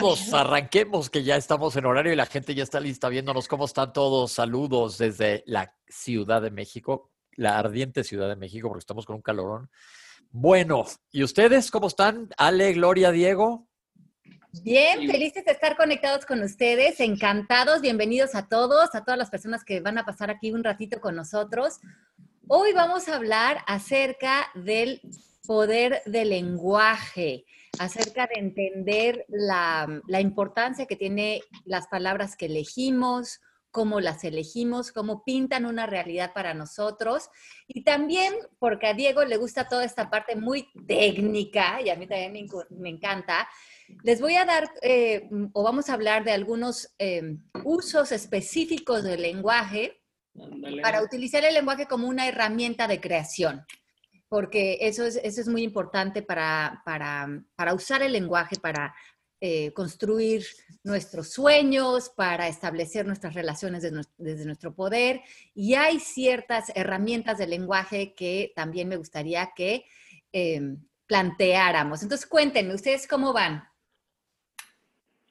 todos, arranquemos que ya estamos en horario y la gente ya está lista viéndonos cómo están todos. Saludos desde la Ciudad de México, la ardiente Ciudad de México, porque estamos con un calorón. Bueno, ¿y ustedes cómo están? Ale, Gloria, Diego. Bien, felices de estar conectados con ustedes, encantados, bienvenidos a todos, a todas las personas que van a pasar aquí un ratito con nosotros. Hoy vamos a hablar acerca del poder del lenguaje, acerca de entender la, la importancia que tiene las palabras que elegimos, cómo las elegimos, cómo pintan una realidad para nosotros. Y también porque a Diego le gusta toda esta parte muy técnica, y a mí también me, me encanta, les voy a dar eh, o vamos a hablar de algunos eh, usos específicos del lenguaje para utilizar el lenguaje como una herramienta de creación, porque eso es, eso es muy importante para, para, para usar el lenguaje para eh, construir nuestros sueños, para establecer nuestras relaciones desde nuestro poder. Y hay ciertas herramientas del lenguaje que también me gustaría que planteáramos. Entonces, cuéntenme, ¿ustedes cómo van?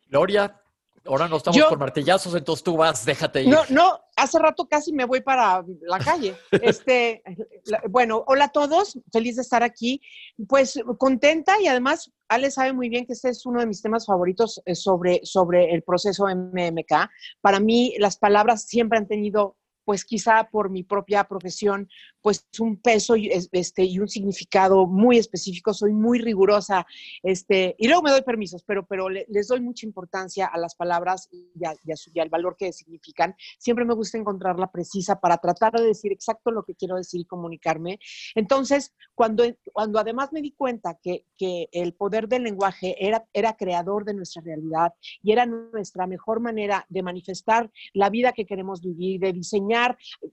Gloria, ahora no estamos con martillazos, entonces tú vas, déjate ir. No, no, hace rato casi me voy para la calle. Este, bueno, hola a todos, feliz de estar aquí. Pues contenta y además Ale sabe muy bien que este es uno de mis temas favoritos eh, sobre, sobre el proceso MMK. Para mí las palabras siempre han tenido pues quizá por mi propia profesión, pues un peso y, este, y un significado muy específico, soy muy rigurosa, este, y luego me doy permisos, pero, pero les doy mucha importancia a las palabras y, y, al valor que significan. Siempre me gusta encontrarla precisa para tratar de decir exacto lo que quiero decir y comunicarme. Entonces, cuando, cuando además me di cuenta que, que el poder del lenguaje era, era creador de nuestra realidad y era nuestra mejor manera de manifestar la vida que queremos vivir, de diseñar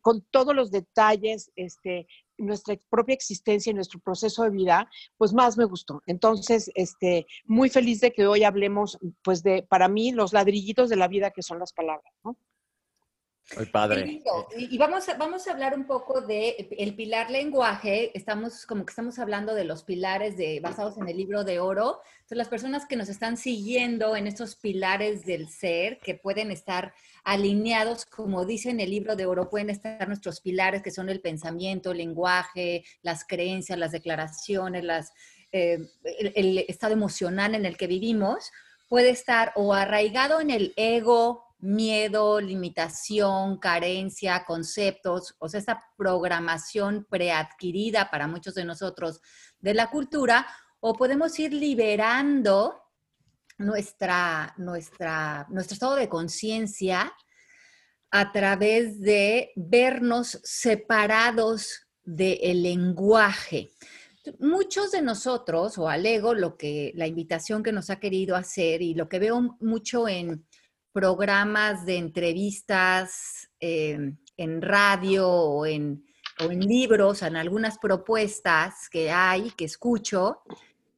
con todos los detalles este, nuestra propia existencia y nuestro proceso de vida, pues más me gustó. Entonces, este, muy feliz de que hoy hablemos, pues de, para mí, los ladrillitos de la vida que son las palabras, ¿no? Muy padre. Y vamos a, vamos a hablar un poco de el pilar lenguaje. Estamos como que estamos hablando de los pilares de, basados en el libro de oro. Entonces, las personas que nos están siguiendo en estos pilares del ser, que pueden estar alineados, como dice en el libro de oro, pueden estar nuestros pilares, que son el pensamiento, el lenguaje, las creencias, las declaraciones, las, eh, el, el estado emocional en el que vivimos, puede estar o arraigado en el ego, miedo, limitación, carencia, conceptos, o sea, esa programación preadquirida para muchos de nosotros de la cultura, o podemos ir liberando nuestra, nuestra, nuestro estado de conciencia a través de vernos separados del lenguaje. Muchos de nosotros, o al ego, lo que la invitación que nos ha querido hacer y lo que veo mucho en, programas de entrevistas eh, en radio o en, en, libros, en algunas propuestas que hay, que escucho,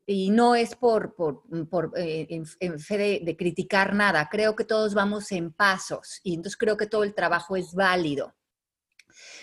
y no es por, por, eh, en, fe de, criticar nada, creo que todos vamos en pasos y entonces creo que todo el trabajo es válido.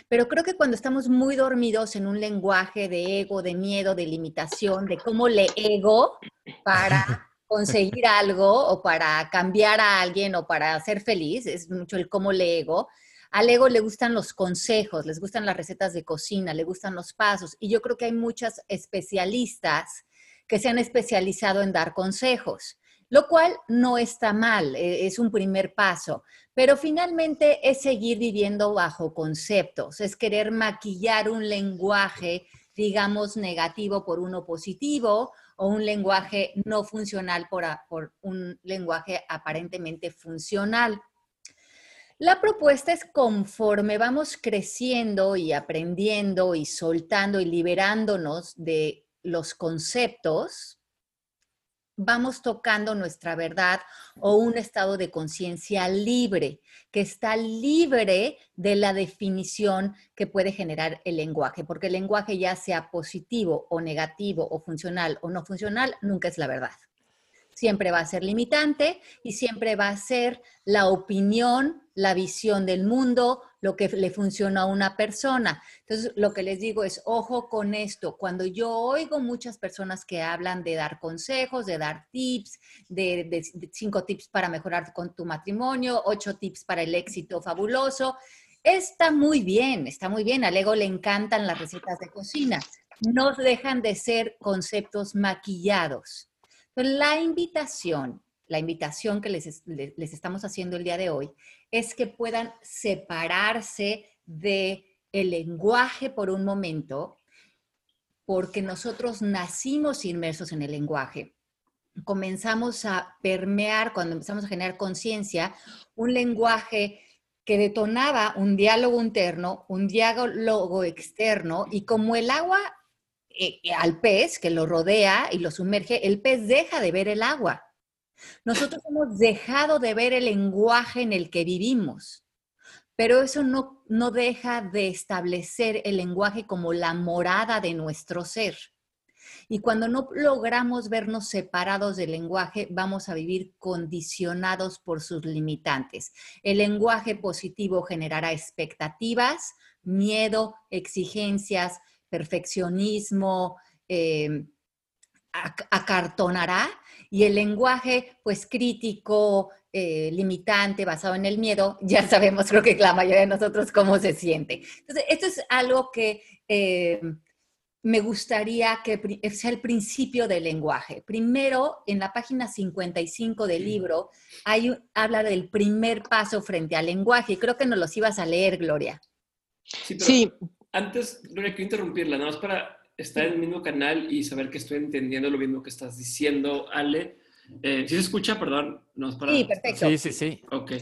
Pero creo que cuando estamos muy dormidos en un lenguaje de ego, de miedo, de limitación, de cómo le ego para conseguir algo o para cambiar a alguien o para ser feliz, es mucho el cómo le ego. Al ego le gustan los consejos, les gustan las recetas de cocina, le gustan los pasos. Y yo creo que hay muchas especialistas que se han especializado en dar consejos, lo cual no está mal, e, es un primer paso. Pero finalmente es seguir viviendo bajo conceptos, es querer maquillar un lenguaje, digamos, negativo por uno positivo o un lenguaje no funcional por, por un lenguaje aparentemente funcional. La propuesta es conforme vamos creciendo y aprendiendo y soltando y liberándonos de los conceptos, vamos tocando nuestra verdad o un estado de conciencia libre, que está libre de la definición que puede generar el lenguaje, porque el lenguaje ya sea positivo o negativo o funcional o no funcional, nunca es la verdad. siempre va a ser limitante y siempre va a ser la opinión, la visión del mundo, lo que le funciona a una persona. Entonces, lo que les digo es, ojo con esto. Cuando yo oigo muchas personas que hablan de dar consejos, de dar tips, de, cinco tips para mejorar con tu matrimonio, ocho tips para el éxito fabuloso, está muy bien, está muy bien. Al ego le encantan las recetas de cocina. No dejan de ser conceptos maquillados. la invitación, la invitación que les estamos haciendo el día de hoy es que puedan separarse de el lenguaje por un momento, porque nosotros nacimos inmersos en el lenguaje. Comenzamos a permear, cuando empezamos a generar conciencia, un lenguaje que detonaba un diálogo interno, un diálogo externo, y como el agua eh, al pez que lo rodea y lo sumerge, el pez deja de ver el agua. Nosotros hemos dejado de ver el lenguaje en el que vivimos, pero eso no, no deja de establecer el lenguaje como la morada de nuestro ser. Y cuando no logramos vernos separados del lenguaje, vamos a vivir condicionados por sus limitantes. El lenguaje positivo generará expectativas, miedo, exigencias, perfeccionismo, eh, acartonará y el lenguaje, pues crítico, eh, limitante, basado en el miedo, ya sabemos, creo que la mayoría de nosotros cómo se siente. Entonces, esto es algo que eh, me gustaría que sea el principio del lenguaje. Primero, en la página 55 del libro, hay, habla del primer paso frente al lenguaje. Creo que nos los ibas a leer, Gloria. Sí, sí. antes, Gloria, quiero interrumpirla, nada más para estar en el mismo canal y saber que estoy entendiendo lo mismo que estás diciendo, Ale. Eh, ¿Sí se escucha? Perdón. No, para, sí, perfecto. Sí, sí, sí. Ok.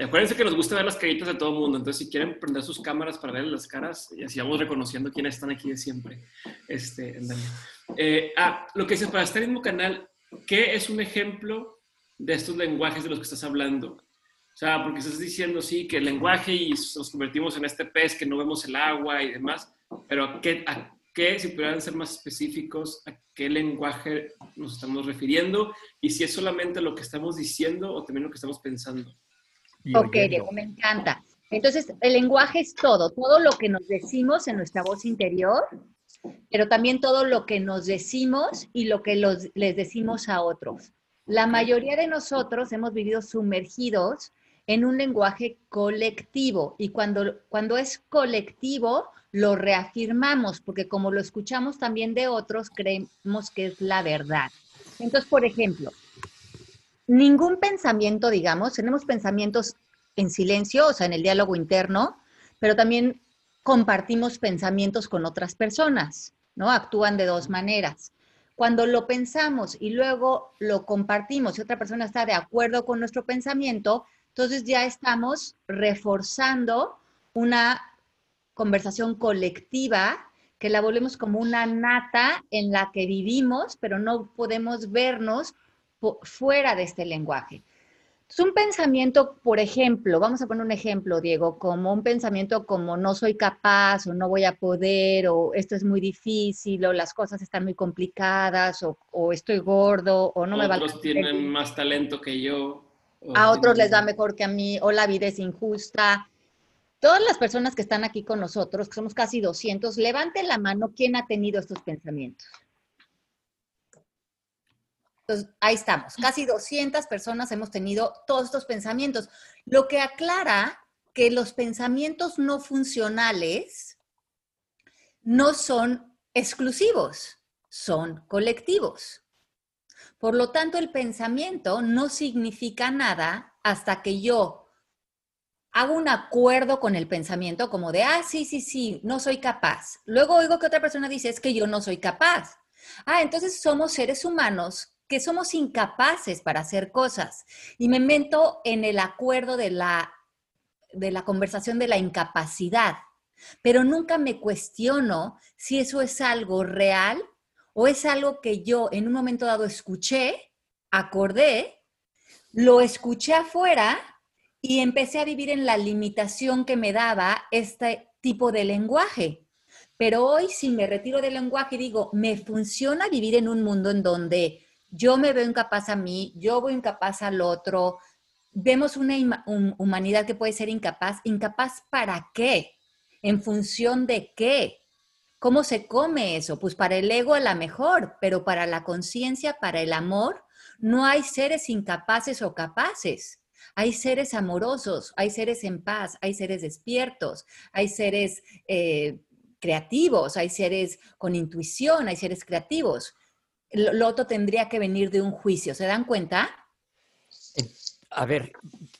Acuérdense que nos gusta ver las caritas de todo el mundo, entonces si quieren prender sus cámaras para ver las caras, y así vamos reconociendo quiénes están aquí de siempre. Este, eh, ah, lo que dice para estar en el mismo canal, ¿qué es un ejemplo de estos lenguajes de los que estás hablando? O sea, porque estás diciendo, sí, que el lenguaje y nos convertimos en este pez que no vemos el agua y demás, pero ¿qué, a qué, si pudieran ser más específicos, a qué lenguaje nos estamos refiriendo y si es solamente lo que estamos diciendo o también lo que estamos pensando. Ok, Diego, me encanta. Entonces, el lenguaje es todo, todo lo que nos decimos en nuestra voz interior, pero también todo lo que nos decimos y lo que les decimos a otros. La mayoría de nosotros hemos vivido sumergidos en un lenguaje colectivo y cuando, cuando es colectivo lo reafirmamos, porque como lo escuchamos también de otros, creemos que es la verdad. Entonces, por ejemplo, ningún pensamiento, digamos, tenemos pensamientos en silencio, o sea, en el diálogo interno, pero también compartimos pensamientos con otras personas, ¿no? Actúan de dos maneras. Cuando lo pensamos y luego lo compartimos y otra persona está de acuerdo con nuestro pensamiento, entonces ya estamos reforzando una conversación colectiva que la volvemos como una nata en la que vivimos, pero no podemos vernos fuera de este lenguaje. Es un pensamiento, por ejemplo, vamos a poner un ejemplo, Diego, como un pensamiento como no soy capaz o no voy a poder o esto es muy difícil o las cosas están muy complicadas o, estoy gordo o no me va a... Otros tienen más talento que yo. A otros les va mejor que a mí o la vida es injusta Todas las personas que están aquí con nosotros, que somos casi 200, levanten la mano quién ha tenido estos pensamientos. Entonces, ahí estamos. Casi 200 personas hemos tenido todos estos pensamientos, lo que aclara que los pensamientos no funcionales no son exclusivos, son colectivos. Por lo tanto, el pensamiento no significa nada hasta que yo hago un acuerdo con el pensamiento como de, ah, sí, sí, sí, no soy capaz. Luego oigo que otra persona dice, es que yo no soy capaz. Ah, entonces somos seres humanos que somos incapaces para hacer cosas. Y me meto en el acuerdo de la, de la conversación de la incapacidad, pero nunca me cuestiono si eso es algo real o es algo que yo en un momento dado escuché, acordé, lo escuché afuera y empecé a vivir en la limitación que me daba este tipo de lenguaje. Pero hoy si me retiro del lenguaje y digo, me funciona vivir en un mundo en donde yo me veo incapaz a mí, yo veo incapaz al otro. Vemos una humanidad que puede ser incapaz. ¿Incapaz para qué? ¿En función de qué? ¿Cómo se come eso? Pues para el ego a la mejor, pero para la conciencia, para el amor, no hay seres incapaces o capaces. Hay seres amorosos, hay seres en paz, hay seres despiertos, hay seres eh, creativos, hay seres con intuición, hay seres creativos. Lo, otro tendría que venir de un juicio, ¿se dan cuenta? A ver,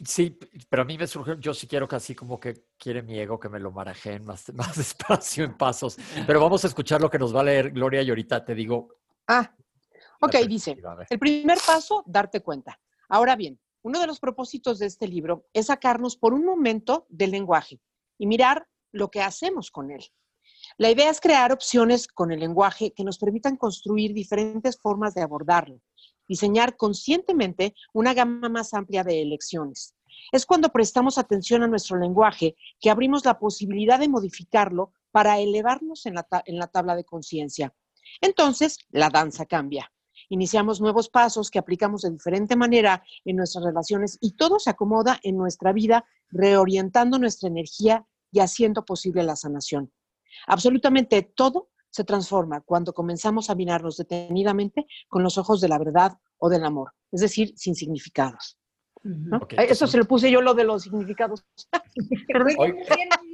sí, pero a mí me surge, yo sí quiero casi como que quiere mi ego que me lo marajeen más, más despacio en pasos. Pero vamos a escuchar lo que nos va a leer Gloria y ahorita te digo. Ah, ok, dice, el primer paso, darte cuenta. Ahora bien, uno de los propósitos de este libro es sacarnos por un momento del lenguaje y mirar lo que hacemos con él. La idea es crear opciones con el lenguaje que nos permitan construir diferentes formas de abordarlo, diseñar conscientemente una gama más amplia de elecciones. Es cuando prestamos atención a nuestro lenguaje que abrimos la posibilidad de modificarlo para elevarnos en la, en la tabla de conciencia. Entonces, la danza cambia. Iniciamos nuevos pasos que aplicamos de diferente manera en nuestras relaciones y todo se acomoda en nuestra vida, reorientando nuestra energía y haciendo posible la sanación. Absolutamente todo se transforma cuando comenzamos a mirarnos detenidamente con los ojos de la verdad o del amor, es decir, sin significados. Eso se lo puse yo lo de los significados.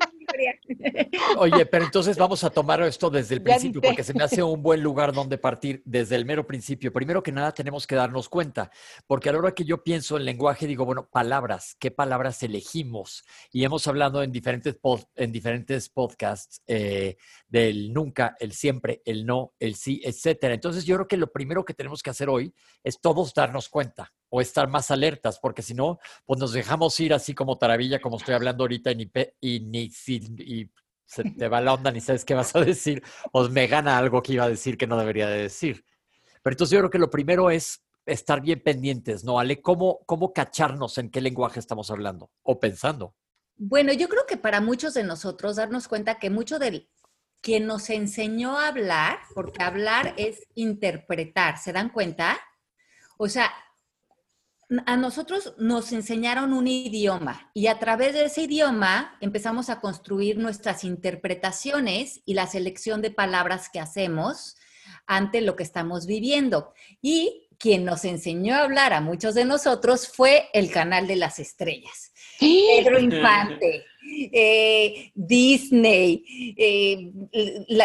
Oye, pero entonces vamos a tomar esto desde el principio, porque se me hace un buen lugar donde partir desde el mero principio. Primero que nada, tenemos que darnos cuenta, porque a la hora que yo pienso en lenguaje, digo, bueno, palabras, ¿qué palabras elegimos? Y hemos hablado en diferentes, en diferentes podcasts eh, del nunca, el siempre, el no, el sí, etcétera. Entonces, yo creo que lo primero que tenemos que hacer hoy es todos darnos cuenta o estar más alertas, porque si no, pues nos dejamos ir así como taravilla, como estoy hablando ahorita, y ni, y ni y se te va la onda, ni sabes qué vas a decir, o me gana algo que iba a decir que no debería de decir. Pero entonces yo creo que lo primero es estar bien pendientes, ¿no, Ale? ¿Cómo, cómo cacharnos en qué lenguaje estamos hablando o pensando? Bueno, yo creo que para muchos de nosotros darnos cuenta que mucho del quien nos enseñó a hablar, porque hablar es interpretar, ¿se dan cuenta? O sea, a nosotros nos enseñaron un idioma y a través de ese idioma empezamos a construir nuestras interpretaciones y la selección de palabras que hacemos ante lo que estamos viviendo. Y quien nos enseñó a hablar a muchos de nosotros fue el canal de las estrellas. Pedro Infante, eh, Disney, eh,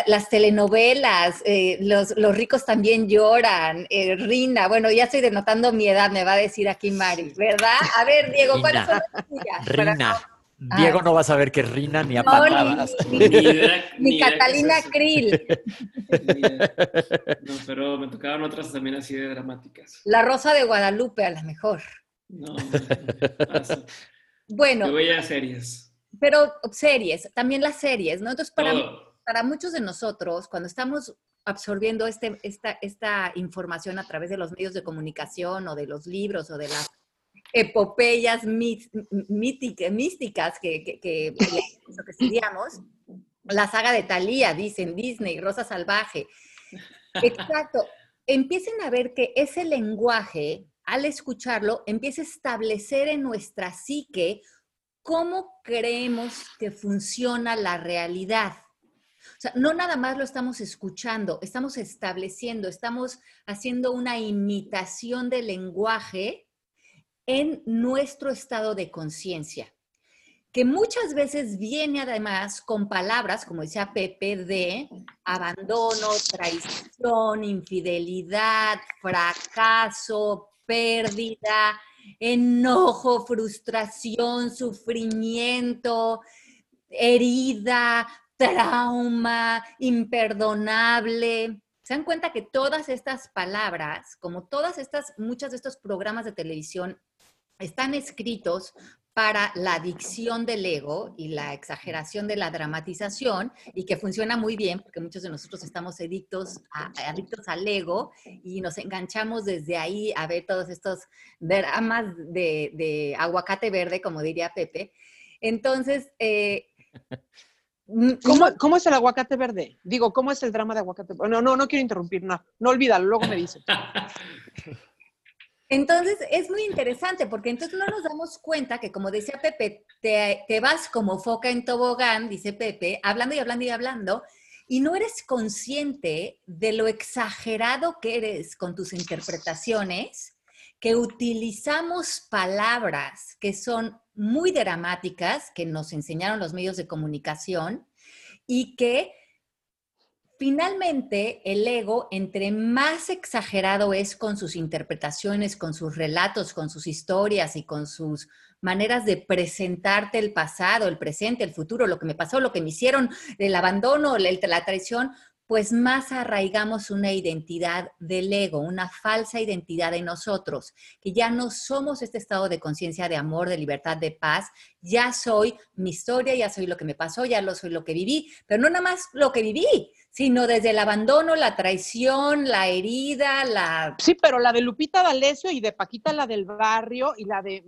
las telenovelas, eh, los, ricos también lloran, Rina, bueno, ya estoy denotando mi edad, me va a decir aquí Mari, ¿verdad? A ver, Diego, ¿cuáles son las tuyas? Rina. Diego no va a saber que es Rina ni a no, Ni, Catalina Krill. No, pero me tocaban otras también así de dramáticas. La Rosa de Guadalupe, a lo mejor. No, bueno. Yo veía series. Pero series, también las series, ¿no? Entonces, para, para muchos de nosotros, cuando estamos absorbiendo este, esta, esta información a través de los medios de comunicación o de los libros o de las epopeyas místicas que, que, que, estudiamos. La saga de Thalía, dicen Disney, Rosa Salvaje. Exacto. Empiecen a ver que ese lenguaje, al escucharlo, empieza a establecer en nuestra psique cómo creemos que funciona la realidad. O sea, no nada más lo estamos escuchando, estamos estableciendo, estamos haciendo una imitación del lenguaje en nuestro estado de conciencia, que muchas veces viene además con palabras, como decía Pepe, de abandono, traición, infidelidad, fracaso, pérdida, enojo, frustración, sufrimiento, herida, trauma, imperdonable. Se dan cuenta que todas estas palabras, como todas estas, muchas de estos programas de televisión están escritos para la adicción del ego y la exageración de la dramatización y que funciona muy bien porque muchos de nosotros estamos adictos, adictos al ego y nos enganchamos desde ahí a ver todos estos dramas de, aguacate verde, como diría Pepe. Entonces, eh, ¿Cómo, es el aguacate verde? Digo, ¿cómo es el drama de aguacate verde? No, no, no quiero interrumpir, no, no olvídalo, luego me dices. Entonces es muy interesante porque entonces no nos damos cuenta que, como decía Pepe, te, vas como foca en tobogán, dice Pepe, hablando y hablando y hablando, y no eres consciente de lo exagerado que eres con tus interpretaciones, que utilizamos palabras que son muy dramáticas, que nos enseñaron los medios de comunicación, y que Finalmente, el ego, entre más exagerado es con sus interpretaciones, con sus relatos, con sus historias y con sus maneras de presentarte el pasado, el presente, el futuro, lo que me pasó, lo que me hicieron, el abandono, la traición, pues más arraigamos una identidad del ego, una falsa identidad de nosotros, que ya no somos este estado de conciencia, de amor, de libertad, de paz, ya soy mi historia, ya soy lo que me pasó, ya lo soy lo que viví, pero no nada más lo que viví, sino desde el abandono, la traición, la herida, la... Sí, pero la de Lupita D'Alessio y de Paquita la del barrio y la de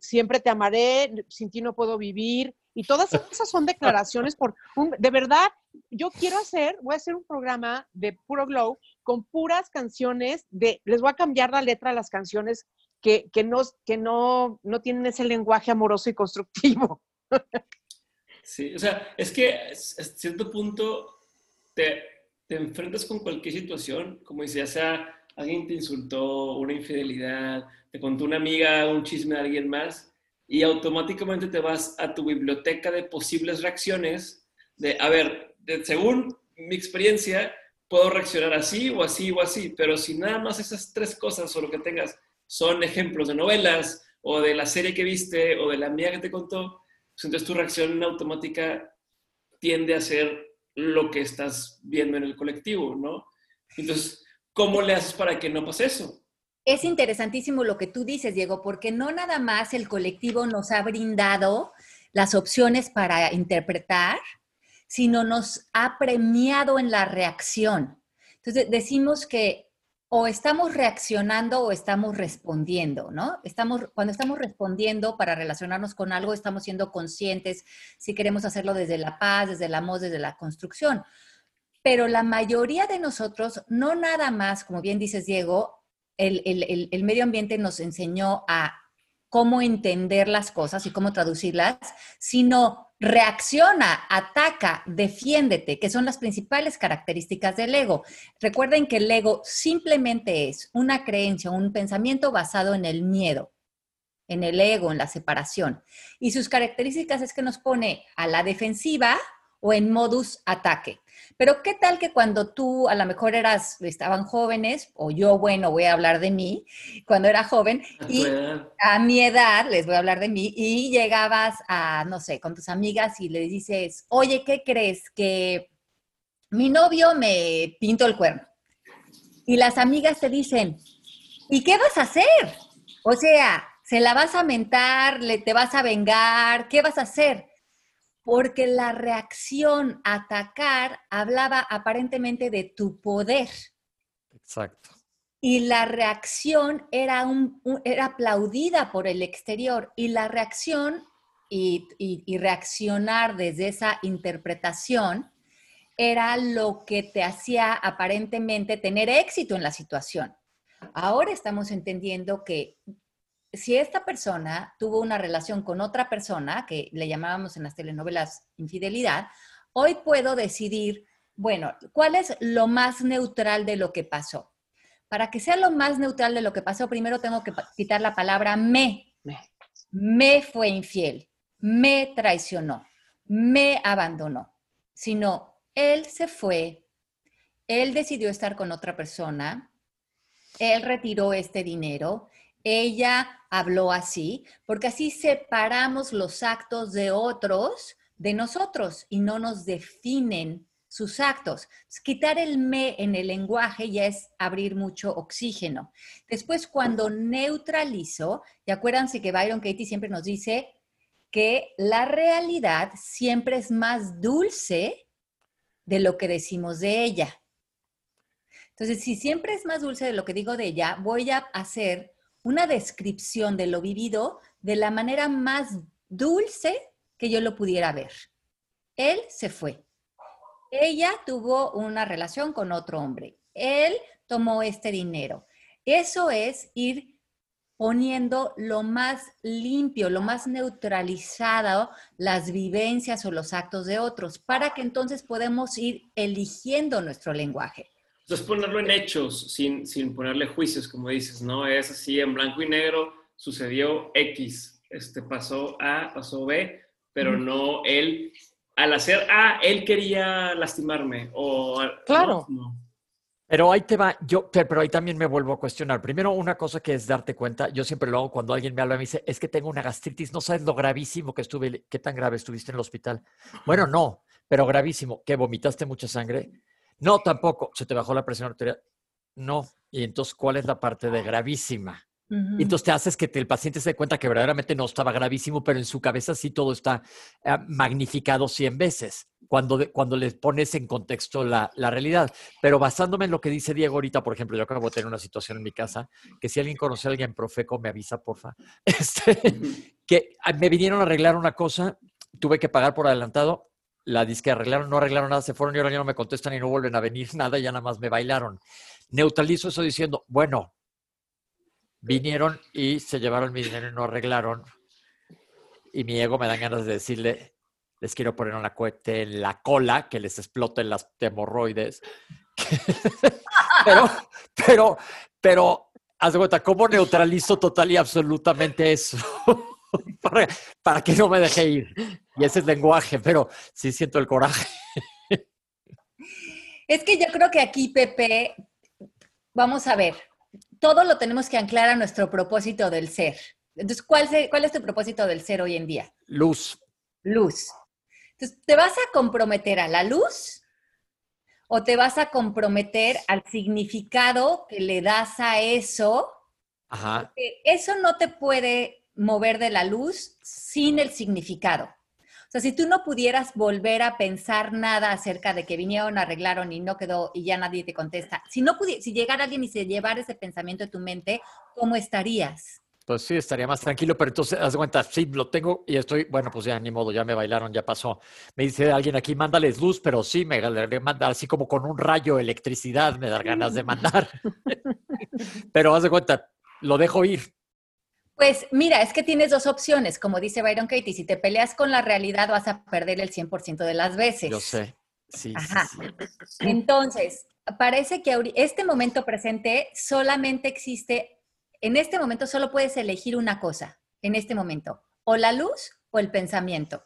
siempre te amaré, sin ti no puedo vivir, y todas esas son declaraciones por... de verdad, yo quiero hacer, voy a hacer un programa de puro glow con puras canciones de, les voy a cambiar la letra a las canciones que, que, no, que no, no tienen ese lenguaje amoroso y constructivo. Sí, o sea, es que a cierto punto te, te enfrentas con cualquier situación, como dice, ya sea alguien te insultó, una infidelidad, te contó una amiga un chisme de alguien más, y automáticamente te vas a tu biblioteca de posibles reacciones de, a ver, según mi experiencia, puedo reaccionar así o así o así, pero si nada más esas tres cosas o lo que tengas son ejemplos de novelas o de la serie que viste o de la amiga que te contó, pues entonces tu reacción automática tiende a ser lo que estás viendo en el colectivo, ¿no? Entonces, ¿cómo le haces para que no pase eso? Es interesantísimo lo que tú dices, Diego, porque no nada más el colectivo nos ha brindado las opciones para interpretar, sino nos ha premiado en la reacción. Entonces, decimos que o estamos reaccionando o estamos respondiendo, ¿no? Estamos, cuando estamos respondiendo para relacionarnos con algo, estamos siendo conscientes si queremos hacerlo desde la paz, desde el amor, desde la construcción. Pero la mayoría de nosotros, no nada más, como bien dices, Diego, el, medio ambiente nos enseñó a cómo entender las cosas y cómo traducirlas, sino reacciona, ataca, defiéndete, que son las principales características del ego. Recuerden que el ego simplemente es una creencia, un pensamiento basado en el miedo, en el ego, en la separación. Y sus características es que nos pone a la defensiva o en modus ataque. Pero ¿qué tal que cuando tú a lo mejor eras, estaban jóvenes, o yo, bueno, voy a hablar de mí, cuando era joven, y a mi edad, les voy a hablar de mí, y llegabas a, no sé, con tus amigas y le dices, oye, ¿qué crees? Que mi novio me pintó el cuerno. Y las amigas te dicen, ¿y qué vas a hacer? O sea, ¿se la vas a mentar? ¿Le te vas a vengar? ¿Qué vas a hacer? Porque la reacción a atacar hablaba aparentemente de tu poder. Exacto. Y la reacción era, un, era aplaudida por el exterior. Y la reacción y, y reaccionar desde esa interpretación era lo que te hacía aparentemente tener éxito en la situación. Ahora estamos entendiendo que si esta persona tuvo una relación con otra persona, que le llamábamos en las telenovelas infidelidad, hoy puedo decidir, bueno, ¿cuál es lo más neutral de lo que pasó? Para que sea lo más neutral de lo que pasó, primero tengo que quitar la palabra me. Me fue infiel, me traicionó, me abandonó. Sino, él se fue, él decidió estar con otra persona, él retiró este dinero, ella habló así, porque así separamos los actos de otros de nosotros y no nos definen sus actos. quitar el me en el lenguaje ya es abrir mucho oxígeno. Después, cuando neutralizo, y acuérdense que Byron Katie siempre nos dice que la realidad siempre es más dulce de lo que decimos de ella. Entonces, si siempre es más dulce de lo que digo de ella, voy a hacer una descripción de lo vivido de la manera más dulce que yo lo pudiera ver. Él se fue. Ella tuvo una relación con otro hombre. Él tomó este dinero. Eso es ir poniendo lo más limpio, lo más neutralizado las vivencias o los actos de otros, para que entonces podemos ir eligiendo nuestro lenguaje. Entonces ponerlo en hechos, sin, sin ponerle juicios, como dices, ¿no? Es así, en blanco y negro, sucedió X, este, pasó A, pasó B, pero no él, al hacer A, él quería lastimarme, o... Claro. Pero ahí te va, yo, pero ahí también me vuelvo a cuestionar. Primero, una cosa que es darte cuenta, yo siempre lo hago cuando alguien me habla y me dice, es que tengo una gastritis, no sabes lo gravísimo que estuve, qué tan grave estuviste en el hospital. Bueno, no, pero gravísimo, que vomitaste mucha sangre. No, tampoco, se te bajó la presión arterial. No, y entonces, ¿cuál es la parte de gravísima? Entonces te haces que el paciente se dé cuenta que verdaderamente no estaba gravísimo, pero en su cabeza sí todo está eh, magnificado 100 veces cuando, cuando le pones en contexto la, la, realidad. Pero basándome en lo que dice Diego ahorita, por ejemplo, yo acabo de tener una situación en mi casa, que si alguien conoce a alguien profeco, me avisa, porfa, este, que ah, me vinieron a arreglar una cosa, tuve que pagar por adelantado, la disque arreglaron, no arreglaron nada, se fueron y ahora ya no me contestan y no vuelven a venir nada, ya nada más me bailaron. Neutralizo eso diciendo, bueno, vinieron y se llevaron mi dinero y no arreglaron. Y mi ego me dan ganas de decirle, les quiero poner una cohete en la cola, que les exploten las hemorroides. pero, pero, pero, cuenta, ¿cómo neutralizo total y absolutamente eso? para, para, que no me deje ir. Y ese es lenguaje, pero sí siento el coraje. es que yo creo que aquí, Pepe, vamos a ver, todo lo tenemos que anclar a nuestro propósito del ser. Entonces, ¿cuál, ¿cuál es tu propósito del ser hoy en día? Luz. Luz. Entonces, ¿te vas a comprometer a la luz o te vas a comprometer al significado que le das a eso? Ajá. eso no te puede mover de la luz sin el significado. O sea, si tú no pudieras volver a pensar nada acerca de que vinieron, arreglaron y no quedó y ya nadie te contesta, si no si llegara alguien y se llevara ese pensamiento de tu mente, ¿cómo estarías? Pues sí, estaría más tranquilo, pero entonces, haz de cuenta, sí, lo tengo y estoy, bueno, pues ya ni modo, ya me bailaron, ya pasó. Me dice alguien aquí, mándales luz, pero sí, me mandar así como con un rayo de electricidad, me da ganas de mandar. pero haz de cuenta, lo dejo ir, pues mira, es que tienes dos opciones, como dice Byron Katie, si te peleas con la realidad vas a perder el 100% de las veces. Yo sé, sí, Entonces, parece que este momento presente solamente existe, en este momento solo puedes elegir una cosa, en este momento, o la luz o el pensamiento.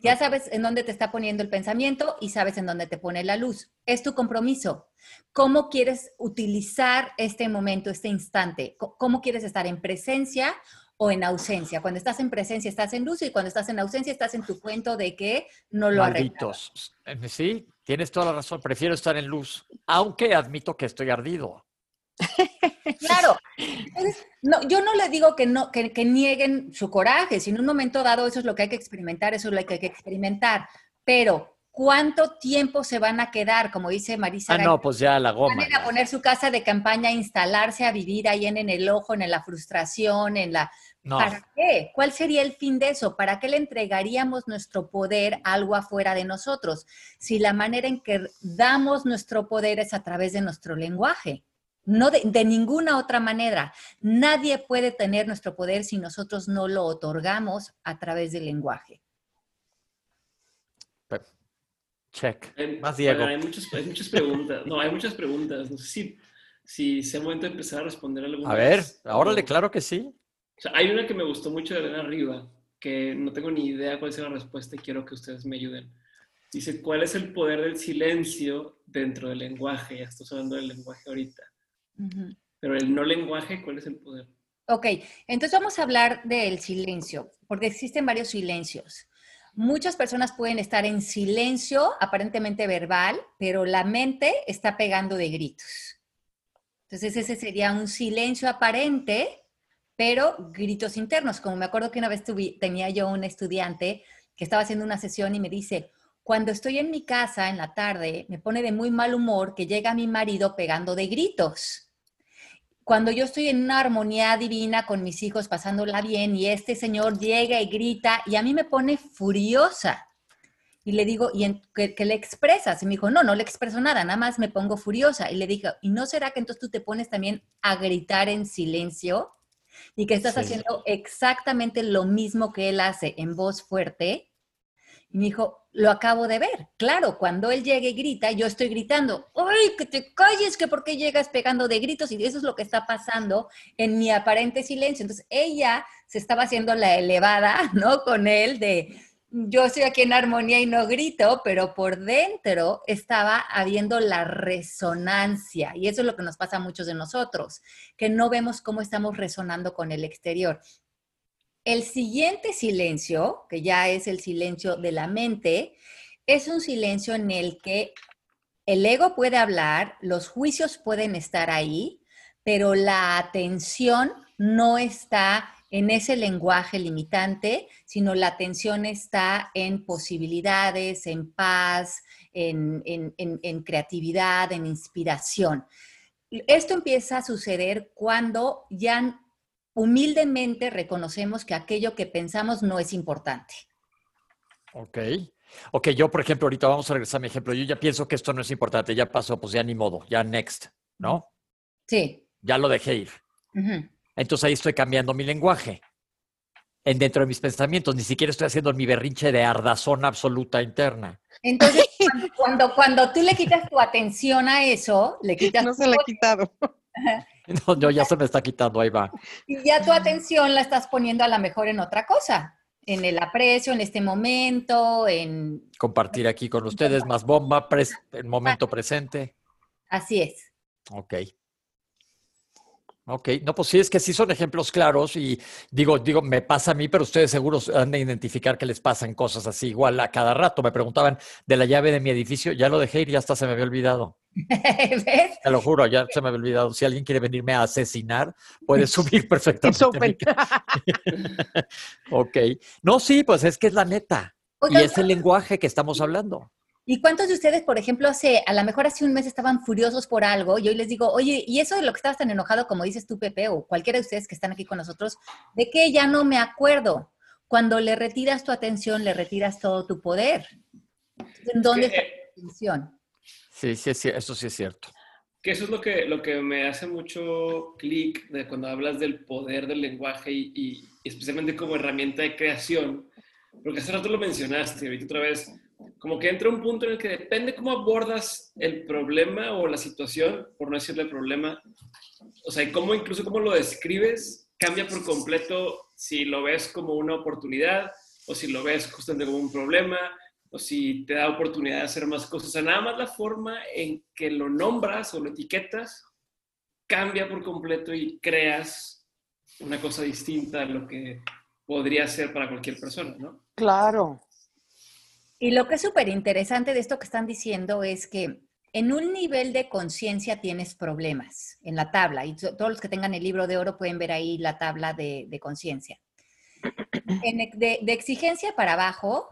Ya sabes en dónde te está poniendo el pensamiento y sabes en dónde te pone la luz. Es tu compromiso. ¿Cómo quieres utilizar este momento, este instante? ¿Cómo quieres estar en presencia o en ausencia? Cuando estás en presencia estás en luz y cuando estás en ausencia estás en tu cuento de que no lo Malditos. Sí, tienes toda la razón. Prefiero estar en luz, aunque admito que estoy ardido. claro. no, yo no le digo que, no, que, nieguen su coraje, si en un momento dado eso es lo que hay que experimentar, eso es lo que hay que experimentar. Pero, ¿cuánto tiempo se van a quedar? Como dice Marisa. Ah, no, pues ya la goma. Van a, poner su casa de campaña, a instalarse, a vivir ahí en, en el ojo, en la frustración, en la... ¿Para qué? ¿Cuál sería el fin de eso? ¿Para qué le entregaríamos nuestro poder a algo afuera de nosotros? Si la manera en que damos nuestro poder es a través de nuestro lenguaje. No de, ninguna otra manera. Nadie puede tener nuestro poder si nosotros no lo otorgamos a través del lenguaje. Check. Más Diego. Hay muchas, preguntas. No, hay muchas preguntas. No sé si, si se momento de empezar a responder algunas. A ver, ahora le claro que sí. hay una que me gustó mucho de Elena Arriba, que no tengo ni idea cuál es la respuesta y quiero que ustedes me ayuden. Dice, ¿cuál es el poder del silencio dentro del lenguaje? Ya estamos hablando del lenguaje ahorita. Pero el no lenguaje, ¿cuál es el poder? Ok, entonces vamos a hablar del silencio, porque existen varios silencios. Muchas personas pueden estar en silencio, aparentemente verbal, pero la mente está pegando de gritos. Entonces ese sería un silencio aparente, pero gritos internos. Como me acuerdo que una vez tenía yo un estudiante que estaba haciendo una sesión y me dice, cuando estoy en mi casa en la tarde, me pone de muy mal humor que llega mi marido pegando de gritos cuando yo estoy en una armonía divina con mis hijos, pasándola bien, y este señor llega y grita, y a mí me pone furiosa. Y le digo, ¿y qué, le expresas? Y me dijo, no, no le expreso nada, nada más me pongo furiosa. Y le dije, ¿y no será que entonces tú te pones también a gritar en silencio? y que estás Sí. haciendo exactamente lo mismo que él hace en voz fuerte. Y me dijo, lo acabo de ver. Claro, cuando él llega y grita, yo estoy gritando, ¡ay, que te calles! que por qué llegas pegando de gritos? Y eso es lo que está pasando en mi aparente silencio. Entonces, ella se estaba haciendo la elevada, ¿no? Con él de, yo estoy aquí en armonía y no grito, pero por dentro estaba habiendo la resonancia. Y eso es lo que nos pasa a muchos de nosotros, que no vemos cómo estamos resonando con el exterior. El siguiente silencio, que ya es el silencio de la mente, es un silencio en el que el ego puede hablar, los juicios pueden estar ahí, pero la atención no está en ese lenguaje limitante, sino la atención está en posibilidades, en paz, en, en- creatividad, en inspiración. Esto empieza a suceder cuando ya humildemente reconocemos que aquello que pensamos no es importante. Ok. Ok, yo, por ejemplo, ahorita vamos a regresar a mi ejemplo. Yo ya pienso que esto no es importante, ya pasó, pues ya ni modo, ya next, ¿no? Sí. Ya lo dejé ir. Entonces ahí estoy cambiando mi lenguaje. En dentro de mis pensamientos, ni siquiera estoy haciendo mi berrinche de ardazón absoluta interna. Entonces, cuando, cuando, cuando tú le quitas tu atención a eso, le quitas No se la he quitado. No, no, ya se me está quitando, ahí va. y ya tu atención la estás poniendo a lo mejor en otra cosa, en el aprecio, en este momento, en... Compartir aquí con ustedes más bomba, pres- el momento presente. Así es. Ok. Ok, no, pues sí, es que sí son ejemplos claros y digo, digo, me pasa a mí, pero ustedes seguros han de identificar que les pasan cosas así igual a cada rato. Me preguntaban de la llave de mi edificio, ya lo dejé ir, ya hasta se me había olvidado. ¿Ves? Te lo juro, ya se me había olvidado. Si alguien quiere venirme a asesinar, puede subir perfectamente. Ok. No, sí, pues es que es la neta. Y Oigan, es el lenguaje que estamos hablando. ¿Y cuántos de ustedes, por ejemplo, hace, a lo mejor hace un mes estaban furiosos por algo y hoy les digo, oye, ¿y eso de lo que estabas tan enojado, como dices tú, Pepe, o cualquiera de ustedes que están aquí con nosotros, de qué ya no me acuerdo? Cuando le retiras tu atención, le retiras todo tu poder. ¿En dónde Que, está eh, tu atención? Sí, sí, sí, eso sí es cierto. Que eso es lo que, lo que me hace mucho clic de cuando hablas del poder del lenguaje y, y especialmente como herramienta de creación, porque hace rato lo mencionaste y ahorita otra vez, como que entra un punto en el que depende cómo abordas el problema o la situación, por no decirle problema, o sea, y cómo incluso cómo lo describes, cambia por completo si lo ves como una oportunidad o si lo ves justamente como un problema o si te da oportunidad de hacer más cosas. O sea, nada más la forma en que lo nombras o lo etiquetas cambia por completo y creas una cosa distinta a lo que podría ser para cualquier persona, ¿no? Claro. Y lo que es súper interesante de esto que están diciendo es que en un nivel de conciencia tienes problemas en la tabla. Y to- todos los que tengan el libro de oro pueden ver ahí la tabla de, conciencia. De, de exigencia para abajo,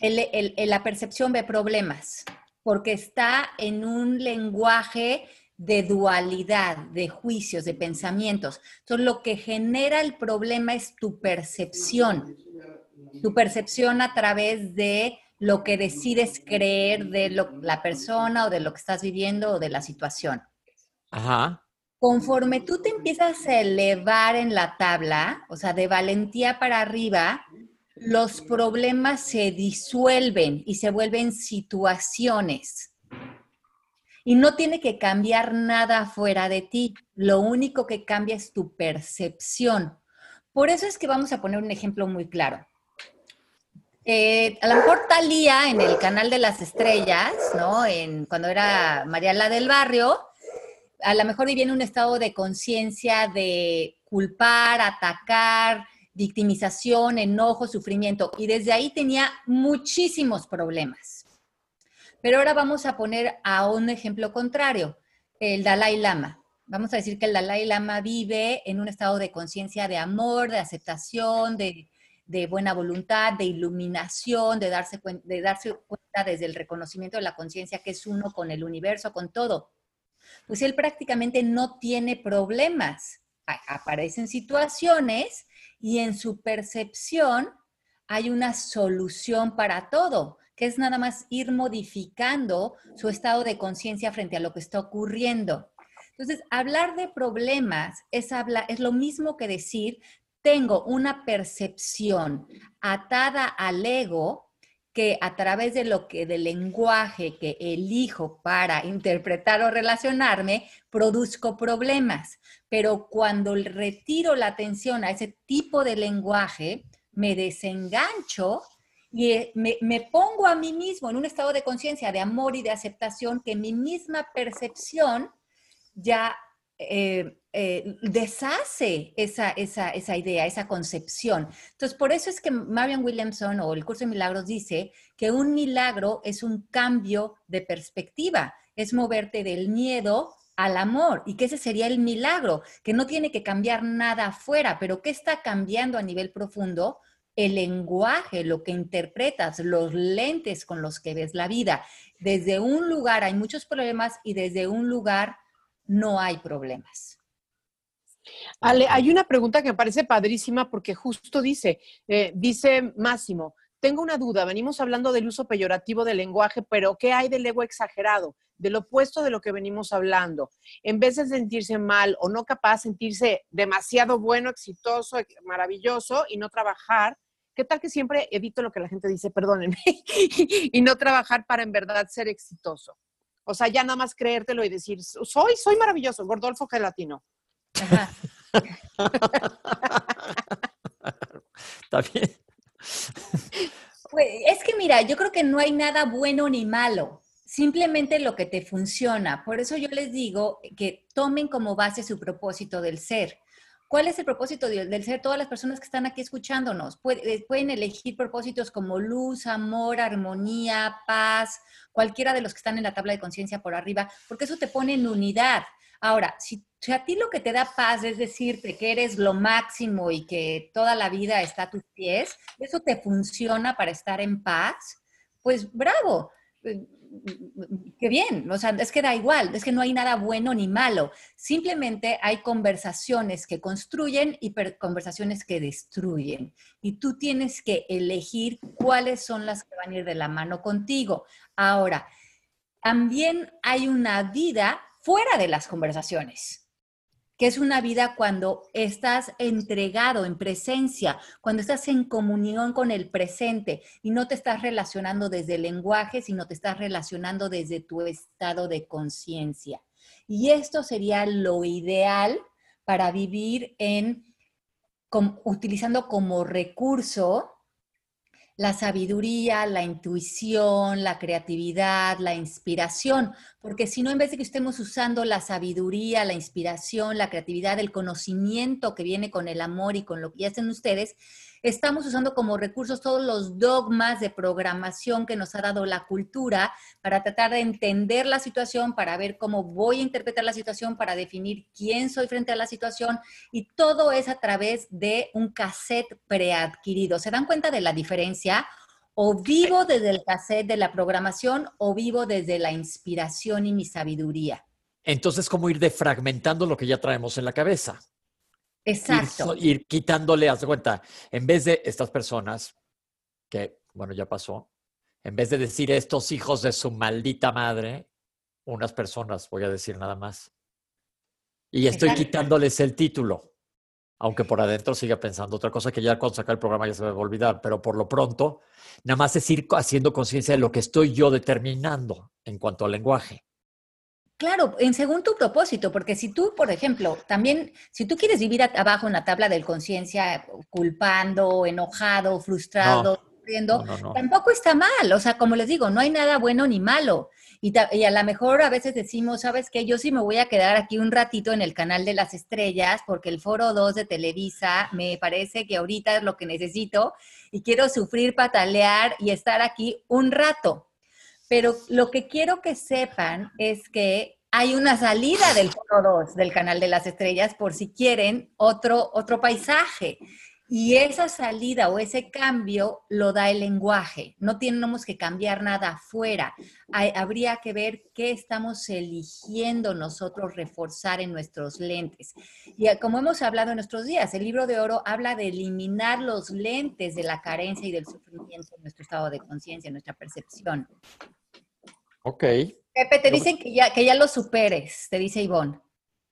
la percepción ve problemas, porque está en un lenguaje de dualidad, de juicios, de pensamientos. Entonces, lo que genera el problema es tu percepción tu percepción a través de lo que decides creer de lo- la persona o de lo que estás viviendo o de la situación. Ajá. Conforme tú te empiezas a elevar en la tabla, o sea, de valentía para arriba, los problemas se disuelven y se vuelven situaciones. Y no tiene que cambiar nada fuera de ti. Lo único que cambia es tu percepción. Por eso es que vamos a poner un ejemplo muy claro. Eh, a lo mejor Talía en el canal de las estrellas, cuando era Mariala del Barrio, a lo mejor vivía en un estado de conciencia de culpar, atacar, victimización, enojo, sufrimiento. Y desde ahí tenía muchísimos problemas. Pero ahora vamos a poner a un ejemplo contrario, el Dalai Lama. Vamos a decir que el Dalai Lama vive en un estado de conciencia de amor, de aceptación, de, de buena voluntad, de iluminación, de darse, cuen- de darse cuenta desde el reconocimiento de la conciencia que es uno con el universo, con todo. Pues él prácticamente no tiene problemas. Aparecen situaciones y en su percepción hay una solución para todo, que es nada más ir modificando su estado de conciencia frente a lo que está ocurriendo. Entonces, hablar de problemas es, hablar, es lo mismo que decir, tengo una percepción atada al ego que a través de lo que del lenguaje que elijo para interpretar o relacionarme produzco problemas, pero cuando retiro la atención a ese tipo de lenguaje, me desengancho y eh, me, me, pongo a mí mismo en un estado de conciencia, de amor y de aceptación que mi misma percepción ya eh, eh, deshace esa, esa, esa, idea, esa concepción. Entonces, por eso es que Marian Williamson o el curso de milagros dice que un milagro es un cambio de perspectiva, es moverte del miedo al amor y que ese sería el milagro, que no tiene que cambiar nada afuera, pero que está cambiando a nivel profundo el lenguaje, lo que interpretas, los lentes con los que ves la vida. Desde un lugar hay muchos problemas y desde un lugar no hay problemas. Ale, hay una pregunta que me parece padrísima porque justo dice, eh, dice Máximo, tengo una duda, venimos hablando del uso peyorativo del lenguaje, pero ¿qué hay del ego exagerado? Del opuesto de lo que venimos hablando. En vez de sentirse mal o no capaz, sentirse demasiado bueno, exitoso, maravilloso y no trabajar, ¿qué tal que siempre evito lo que la gente dice, perdónenme, y no trabajar para en verdad ser exitoso? O sea, ya nada más creértelo y decir, soy, soy maravilloso, Gordolfo Gelatino. Está bien. Pues, es que mira, yo creo que no hay nada bueno ni malo, simplemente lo que te funciona. Por eso yo les digo que tomen como base su propósito del ser. ¿Cuál es el propósito del ser? Todas las personas que están aquí escuchándonos eh, pueden elegir propósitos como luz, amor, armonía, paz, cualquiera de los que están en la tabla de conciencia por arriba, porque eso te pone en unidad. Ahora, si, a ti lo que te da paz es decirte que eres lo máximo y que toda la vida está a tus pies, eso te funciona para estar en paz, pues bravo qué bien, o sea, es que da igual, es que no hay nada bueno ni malo, simplemente hay conversaciones que construyen y conversaciones que destruyen. Y tú tienes que elegir cuáles son las que van a ir de la mano contigo. Ahora, también hay una vida fuera de las conversaciones que es una vida cuando estás entregado en presencia, cuando estás en comunión con el presente y no te estás relacionando desde el lenguaje, sino te estás relacionando desde tu estado de conciencia. Y esto sería lo ideal para vivir en utilizando como recurso la sabiduría, la intuición, la creatividad, la inspiración, porque si no, en vez de que estemos usando la sabiduría, la inspiración, la creatividad, el conocimiento que viene con el amor y con lo que hacen ustedes, estamos usando como recursos todos los dogmas de programación que nos ha dado la cultura para tratar de entender la situación, para ver cómo voy a interpretar la situación, para definir quién soy frente a la situación y todo es a través de un cassette preadquirido. ¿Se dan cuenta de la diferencia? O vivo desde el cassette de la programación o vivo desde la inspiración y mi sabiduría. Entonces, ¿cómo ir defragmentando lo que ya traemos en la cabeza? Exacto. Ir, quitándole, haz de cuenta, en vez de estas personas, que, bueno, ya pasó, en vez de decir estos hijos de su maldita madre, unas personas, voy a decir nada más. Y estoy quitándoles el título, aunque por adentro siga pensando otra cosa que ya cuando saca el programa ya se me va a olvidar, pero por lo pronto, nada más es ir haciendo conciencia de lo que estoy yo determinando en cuanto al lenguaje. Claro, en según tu propósito, porque si tú, por ejemplo, también, si tú quieres vivir abajo en la tabla del conciencia, culpando, enojado, frustrado, sufriendo, tampoco está mal. O sea, como les digo, no hay nada bueno ni malo. Y, y a lo mejor a veces decimos, ¿sabes qué? Yo sí me voy a quedar aquí un ratito en el canal de las estrellas, porque el foro 2 de Televisa me parece que ahorita es lo que necesito y quiero sufrir, patalear y estar aquí un rato pero lo que quiero que sepan es que hay una salida del foro 2 del canal de las estrellas por si quieren otro, otro paisaje. Y esa salida o ese cambio lo da el lenguaje. No tenemos que cambiar nada afuera. habría que ver qué estamos eligiendo nosotros reforzar en nuestros lentes. Y como hemos hablado en nuestros días, el libro de oro habla de eliminar los lentes de la carencia y del sufrimiento en nuestro estado de conciencia, en nuestra percepción. Ok. Pepe, te dicen que ya, que ya lo superes, te dice Ivonne.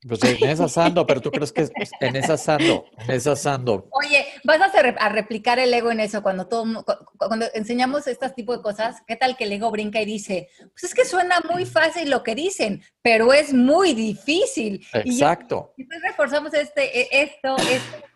Pues en esa sando, pero tú crees que es en esa sando, en esa sando. Oye, vas a, hacer, a replicar el ego en eso cuando todo, cuando enseñamos este tipo de cosas. ¿Qué tal que el ego brinca y dice, pues es que suena muy fácil lo que dicen, pero es muy difícil? Exacto. Y, entonces reforzamos este, e, esto,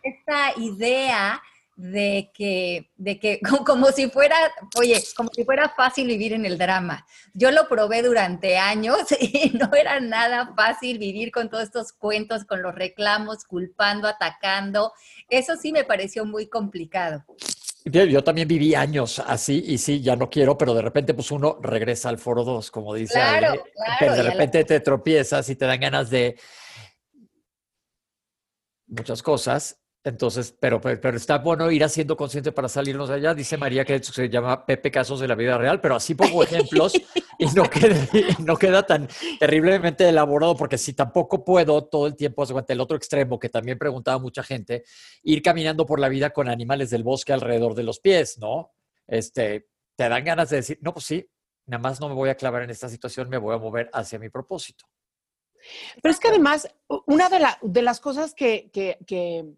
esta idea de que, de que como, si fuera, oye, como si fuera fácil vivir en el drama. Yo lo probé durante años y no era nada fácil vivir con todos estos cuentos, con los reclamos, culpando, atacando. Eso sí me pareció muy complicado. Yo también viví años así y sí, ya no quiero, pero de repente pues uno regresa al foro 2, como dice claro, claro, de repente te tropiezas y te dan ganas de muchas cosas entonces, pero, pero está bueno ir haciendo consciente para salirnos de allá. Dice María que se llama Pepe Casos de la vida real, pero así pongo ejemplos y no queda, no queda tan terriblemente elaborado, porque si tampoco puedo todo el tiempo, el otro extremo que también preguntaba mucha gente, ir caminando por la vida con animales del bosque alrededor de los pies, ¿no? Este, te dan ganas de decir, no, pues sí, nada más no me voy a clavar en esta situación, me voy a mover hacia mi propósito. Pero es que además, una de, de las cosas que, que, que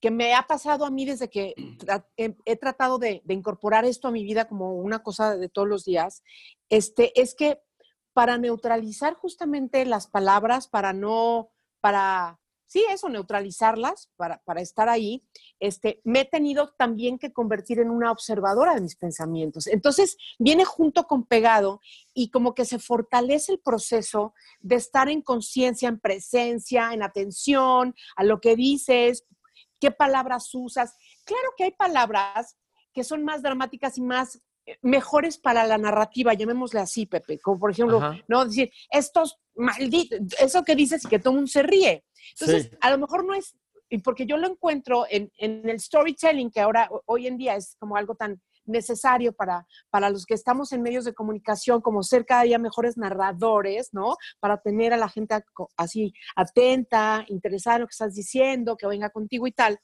que me ha pasado a mí desde que he, tratado de, incorporar esto a mi vida como una cosa de todos los días, este, es que para neutralizar justamente las palabras, para no, para, sí, eso, neutralizarlas, para, para estar ahí, este, me he tenido también que convertir en una observadora de mis pensamientos. Entonces, viene junto con pegado y como que se fortalece el proceso de estar en conciencia, en presencia, en atención a lo que dices, qué palabras usas. Claro que hay palabras que son más dramáticas y más eh, mejores para la narrativa, llamémosle así, Pepe, como por ejemplo, no decir, estos malditos, eso que dices y que todo el mundo se ríe. Entonces, a lo mejor no es, y porque yo lo encuentro en, en, el storytelling, que ahora, hoy en día es como algo tan necesario para, para los que estamos en medios de comunicación, como ser cada día mejores narradores, ¿no? Para tener a la gente así atenta, interesada en lo que estás diciendo, que venga contigo y tal.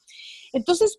Entonces,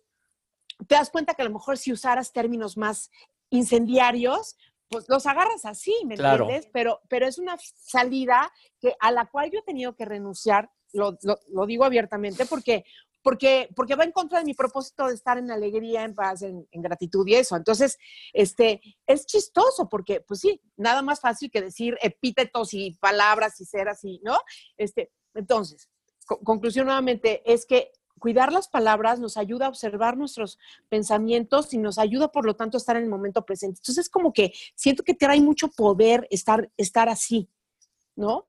te das cuenta que a lo mejor si usaras términos más incendiarios, pues los agarras así, ¿me entiendes? Pero, pero es una salida que, a la cual yo he tenido que renunciar, lo, lo digo abiertamente, porque porque, porque va en contra de mi propósito de estar en alegría, en paz, en, gratitud y eso. Entonces, este, es chistoso porque, pues sí, nada más fácil que decir epítetos y palabras y ser así, ¿no? Este, entonces, conclusión nuevamente es que cuidar las palabras nos ayuda a observar nuestros pensamientos y nos ayuda, por lo tanto, a estar en el momento presente. Entonces, es como que siento que te trae mucho poder estar, estar así, ¿no?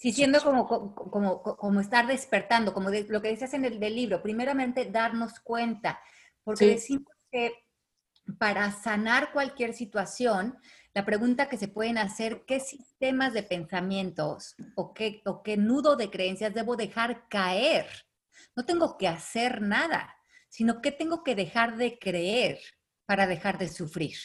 Sí, siendo como, como, como, estar despertando, como lo que dices en el del libro, primeramente darnos cuenta, porque decimos que para sanar cualquier situación, la pregunta que se pueden hacer, ¿qué sistemas de pensamientos o qué, o qué nudo de creencias debo dejar caer? No tengo que hacer nada, sino que tengo que dejar de creer para dejar de sufrir.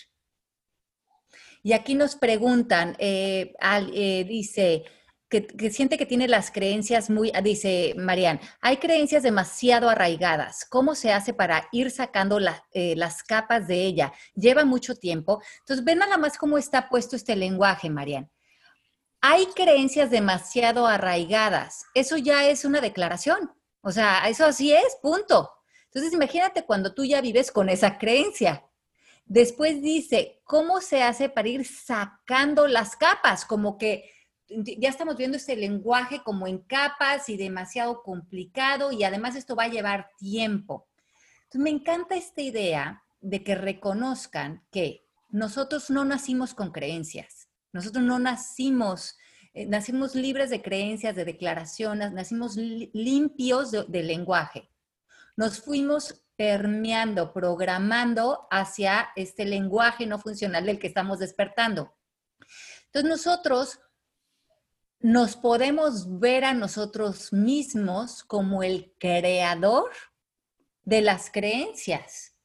Y aquí nos preguntan, eh, eh, dice, que, siente que tiene las creencias muy, ah, dice Marian, hay creencias demasiado arraigadas. ¿Cómo se hace para ir sacando eh, las capas de ella? Lleva mucho tiempo. Entonces, ven nada más cómo está puesto este lenguaje, Marian. Hay creencias demasiado arraigadas. Eso ya es una declaración. O sea, eso así es, punto. Entonces, imagínate cuando tú ya vives con esa creencia. Después dice, ¿cómo se hace para ir sacando las capas? Como que ya estamos viendo este lenguaje como en capas y demasiado complicado y además esto va a llevar tiempo. Entonces me encanta esta idea de que reconozcan que nosotros no nacimos con creencias, nosotros no nacimos, eh, nacimos libres de creencias, de declaraciones, nacimos limpios de lenguaje. Nos fuimos permeando, programando hacia este lenguaje no funcional del que estamos despertando. Entonces nosotros nos podemos ver a nosotros mismos como el creador de las creencias,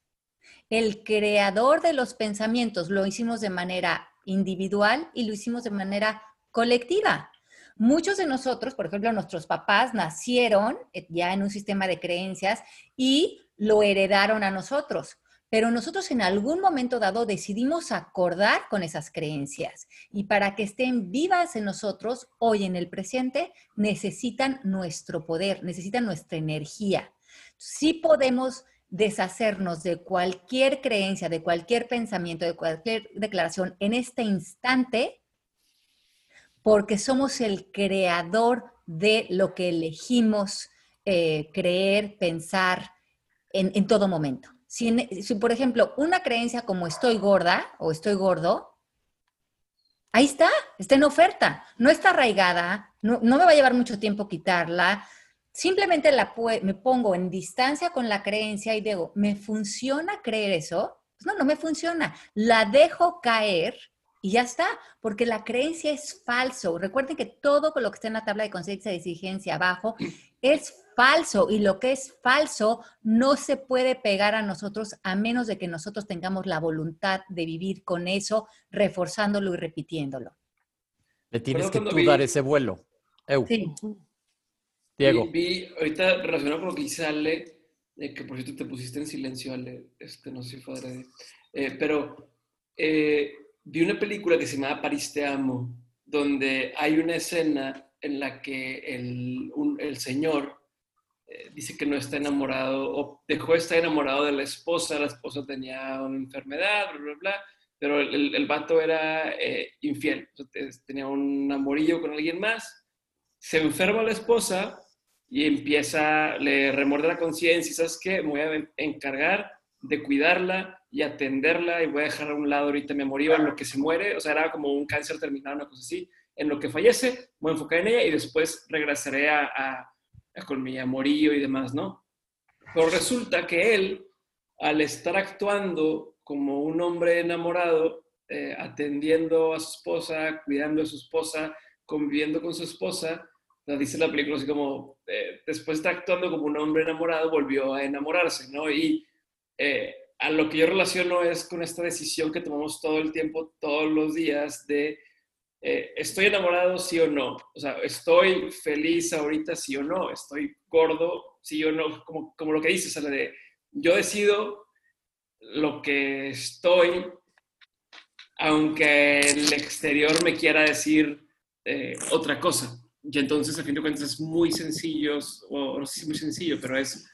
el creador de los pensamientos. Lo hicimos de manera individual y lo hicimos de manera colectiva. Muchos de nosotros, por ejemplo, nuestros papás nacieron ya en un sistema de creencias y lo heredaron a nosotros. Pero nosotros en algún momento dado decidimos acordar con esas creencias y para que estén vivas en nosotros hoy en el presente necesitan nuestro poder, necesitan nuestra energía. Sí podemos deshacernos de cualquier creencia, de cualquier pensamiento, de cualquier declaración en este instante, porque somos el creador de lo que elegimos eh, creer, pensar en, todo momento. Si, por ejemplo, una creencia como estoy gorda o estoy gordo, ahí está, está en oferta, no está arraigada, no, no me va a llevar mucho tiempo quitarla, simplemente la, me pongo en distancia con la creencia y digo, ¿me funciona creer eso? Pues no, no me funciona. La dejo caer y ya está, porque la creencia es falso. Recuerden que todo lo que está en la tabla de conciencia de exigencia abajo es falso y lo que es falso no se puede pegar a nosotros a menos de que nosotros tengamos la voluntad de vivir con eso, reforzándolo y repitiéndolo. Le tienes que tú dar ese vuelo. Sí. Diego. Vi, ahorita relacionado con lo que dice Ale, eh, que por cierto te pusiste en silencio, Ale, este, no sé si fue eh, pero eh, vi una película que se llama París te amo, donde hay una escena en la que el, el señor dice que no está enamorado o dejó de estar enamorado de la esposa, la esposa tenía una enfermedad, bla, bla, bla, pero el, el vato era infiel, tenía un amorillo con alguien más, se enferma la esposa y empieza, le remorde la conciencia y sabes qué, me voy a encargar de cuidarla y atenderla y voy a dejar a un lado ahorita mi amorío en lo que se muere, o sea, era como un cáncer terminal, una cosa así, en lo que fallece, voy a enfocar en ella y después regresaré a, con mi amorío y demás, ¿no? Pero resulta que él, al estar actuando como un hombre enamorado, eh, atendiendo a su esposa, cuidando a su esposa, conviviendo con su esposa, dice la película así como, eh, después de actuando como un hombre enamorado, volvió a enamorarse, ¿no? Y eh, a lo que yo relaciono es con esta decisión que tomamos todo el tiempo, todos los días, de eh, estoy enamorado, sí o no. O sea, estoy feliz ahorita, sí o no. Estoy gordo, sí o no. Como, como lo que dices, o de yo decido lo que estoy, aunque el exterior me quiera decir otra cosa. Y entonces, a fin de cuentas, es muy sencillo, o no sé si es muy sencillo, pero es,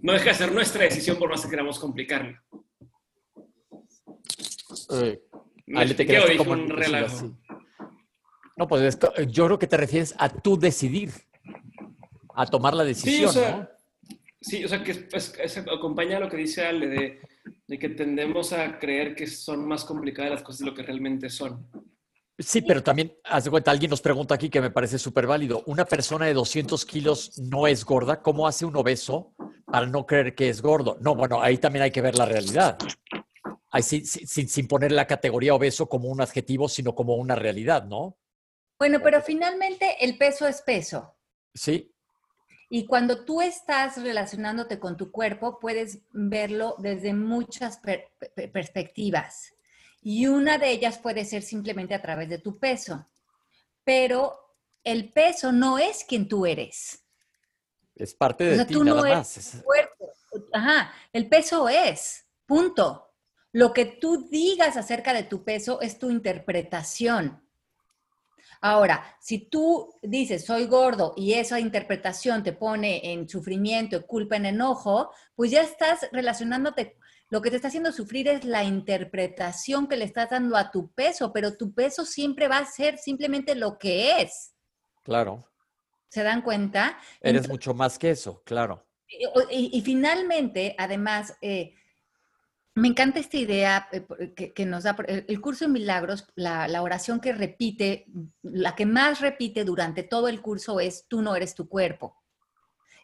no deja de ser nuestra decisión por más que queramos complicarlo. Eh, te como un relajo. No, pues esto, yo creo que te refieres a tú decidir, a tomar la decisión, sí, o sea, ¿no? Sí, o sea, que acompaña a lo que dice Ale de, de que tendemos a creer que son más complicadas las cosas de lo que realmente son. Sí, pero también, haz de cuenta, alguien nos pregunta aquí que me parece súper válido. Una persona de 200 kilos no es gorda. ¿Cómo hace un obeso para no creer que es gordo? No, bueno, ahí también hay que ver la realidad. Ahí, sin, sin, poner la categoría obeso como un adjetivo, sino como una realidad, ¿no? Bueno, pero finalmente el peso es peso. Sí. Y cuando tú estás relacionándote con tu cuerpo, puedes verlo desde muchas perspectivas. Y una de ellas puede ser simplemente a través de tu peso. Pero el peso no es quien tú eres. Es parte de ti, nada más. Cuerpo. Ajá, el peso es, punto. Lo que tú digas acerca de tu peso es tu interpretación. Ahora, si tú dices soy gordo y esa interpretación te pone en sufrimiento, culpa, en enojo, pues ya estás relacionándote lo que te está haciendo sufrir es la interpretación que le estás dando a tu peso, pero tu peso siempre va a ser simplemente lo que es. Claro. ¿Se dan cuenta? Eres mucho más que eso, claro. Y, finalmente, además, eh, me encanta esta idea eh, que, nos da el, curso de milagros, la, la, oración que repite, la que más repite durante todo el curso es, tú no eres tu cuerpo.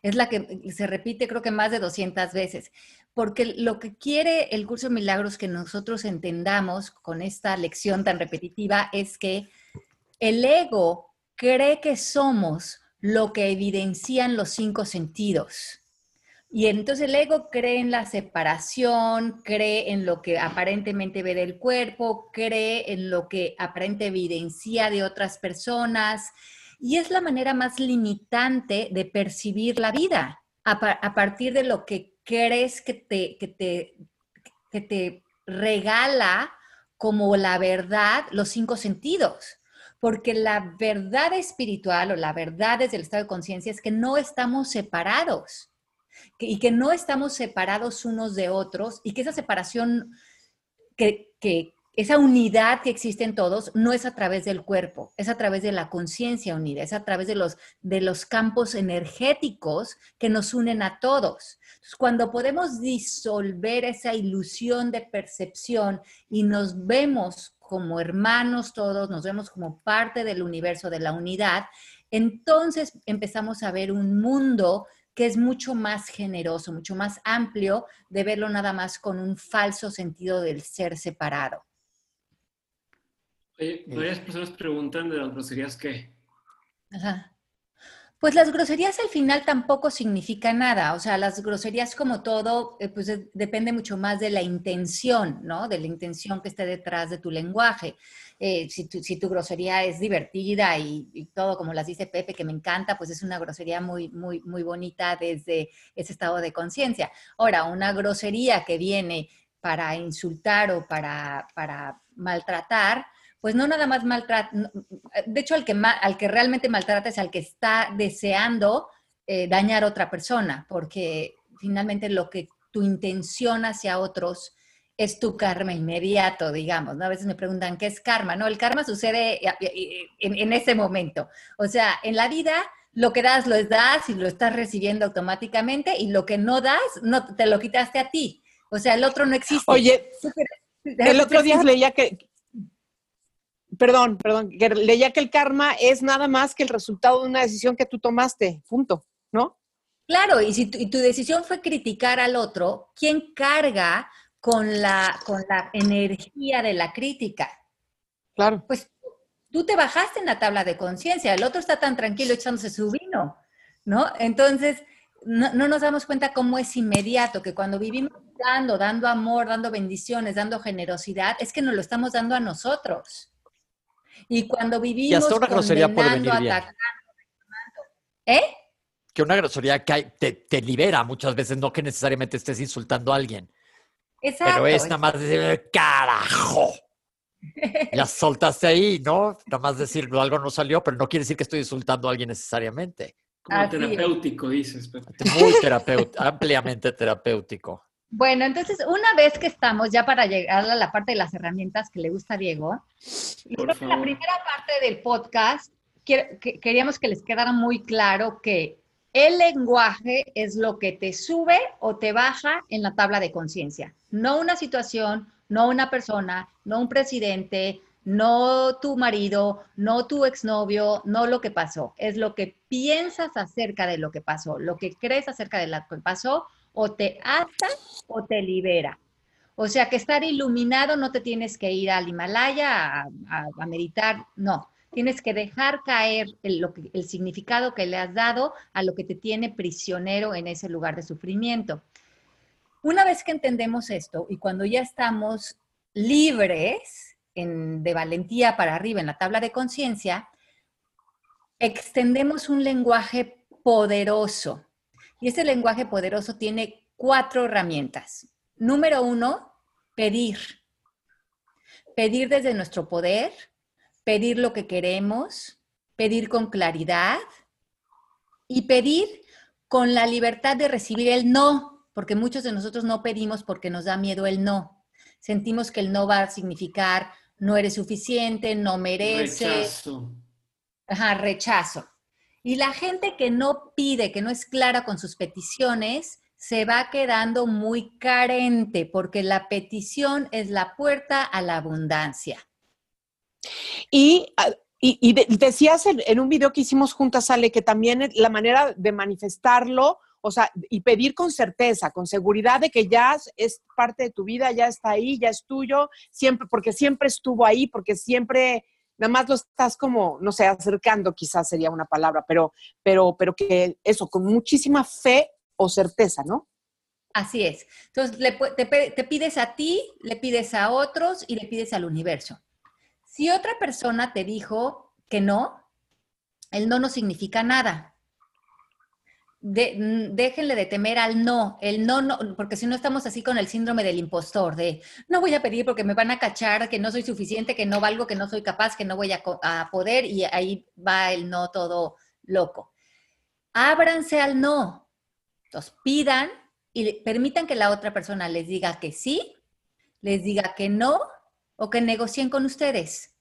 Es la que se repite creo que más de 200 veces porque lo que quiere el curso de milagros que nosotros entendamos con esta lección tan repetitiva es que el ego cree que somos lo que evidencian los cinco sentidos. Y entonces el ego cree en la separación, cree en lo que aparentemente ve del cuerpo, cree en lo que aparentemente evidencia de otras personas. Y es la manera más limitante de percibir la vida, a, a partir de lo que crees que te, que te, que te regala como la verdad los cinco sentidos. Porque la verdad espiritual o la verdad desde el estado de conciencia es que no estamos separados y que no estamos separados unos de otros y que esa separación, que, que esa unidad que existe en todos no es a través del cuerpo, es a través de la conciencia unida, es a través de los, de los campos energéticos que nos unen a todos. cuando podemos disolver esa ilusión de percepción y nos vemos como hermanos todos, nos vemos como parte del universo, de la unidad, entonces empezamos a ver un mundo que es mucho más generoso, mucho más amplio de verlo nada más con un falso sentido del ser separado. Oye, varias personas preguntan de las groserías qué. Ajá. Pues las groserías al final tampoco significan nada, o sea, las groserías como todo, eh, pues depende mucho más de la intención, ¿no? De la intención que esté detrás de tu lenguaje. Eh, si, tu, si, tu, grosería es divertida y, y, todo, como las dice Pepe, que me encanta, pues es una grosería muy, muy, muy bonita desde ese estado de conciencia. Ahora, una grosería que viene para insultar o para, para maltratar, pues no nada más maltrata, de hecho al que, al que realmente maltrata es al que está deseando eh, dañar a otra persona, porque finalmente lo que tu intención hacia otros es tu karma inmediato, digamos, ¿no? A veces me preguntan, ¿qué es karma? No, el karma sucede en, en ese momento. O sea, en la vida lo que das lo das y lo estás recibiendo automáticamente y lo que no das, no te lo quitaste a ti. O sea, el otro no existe. Oye, el otro día leía que, perdón, perdón, leía que el karma es nada más que el resultado de una decisión que tú tomaste, punto, ¿no? Claro, y si tu, decisión fue criticar al otro, ¿quién carga con la, con la energía de la crítica? Claro. Pues tú te bajaste en la tabla de conciencia, el otro está tan tranquilo echándose su vino, ¿no? Entonces, no, no, nos damos cuenta cómo es inmediato, que cuando vivimos dando, dando amor, dando bendiciones, dando generosidad, es que nos lo estamos dando a nosotros. Y cuando vivimos y hasta una grosería puede venir bien. ¿Eh? Que una grosería que te, te, libera muchas veces, no que necesariamente estés insultando a alguien. Exacto. Pero es nada más decir, carajo. Ya soltaste ahí, ¿no? Nada más decirlo, algo no salió, pero no quiere decir que estoy insultando a alguien necesariamente. Como terapéutico, dices. Muy terapéutico, ampliamente terapéutico. Bueno, entonces, una vez que estamos ya para llegar a la parte de las herramientas que le gusta a Diego, la primera parte del podcast queríamos que les quedara muy claro que el lenguaje es lo que te sube o te baja en la tabla de conciencia, no una situación, no una persona, no un presidente, no tu marido, no tu exnovio, no lo que pasó, es lo que piensas acerca de lo que pasó, lo que crees acerca de lo que pasó o te ata o te libera. O sea que estar iluminado no te tienes que ir al Himalaya a, meditar, no. Tienes que dejar caer el, el significado que le has dado a lo que te tiene prisionero en ese lugar de sufrimiento. Una vez que entendemos esto y cuando ya estamos libres en, de valentía para arriba en la tabla de conciencia, extendemos un lenguaje poderoso y este lenguaje poderoso tiene cuatro herramientas. Número uno, pedir. Pedir desde nuestro poder, pedir lo que queremos, pedir con claridad y pedir con la libertad de recibir el no, porque muchos de nosotros no pedimos porque nos da miedo el no. Sentimos que el no va a significar no eres suficiente, no mereces. Rechazo. Ajá, rechazo. Y la gente que no pide, que no es clara con sus peticiones, se va quedando muy carente porque la petición es la puerta a la abundancia. Y, ah, y, decías en, un video que hicimos juntas, Ale, que también la manera de manifestarlo, o sea, y pedir con certeza, con seguridad de que ya es parte de tu vida, ya está ahí, ya es tuyo, siempre, porque siempre estuvo ahí, porque siempre nada más lo estás como, no sé, acercando quizás sería una palabra, pero, pero, pero que eso, con muchísima fe o certeza, ¿no? Así es. Entonces, te, te pides a ti, le pides a otros y le pides al universo. Si otra persona te dijo que no, el no no significa nada. De, déjenle de temer al no, el no, no, porque si no estamos así con el síndrome del impostor, de no voy a pedir porque me van a cachar, que no soy suficiente, que no valgo, que no soy capaz, que no voy a, a poder y ahí va el no todo loco. Ábranse al no. Entonces pidan y permitan que la otra persona les diga que sí, les diga que no o que negocien con ustedes.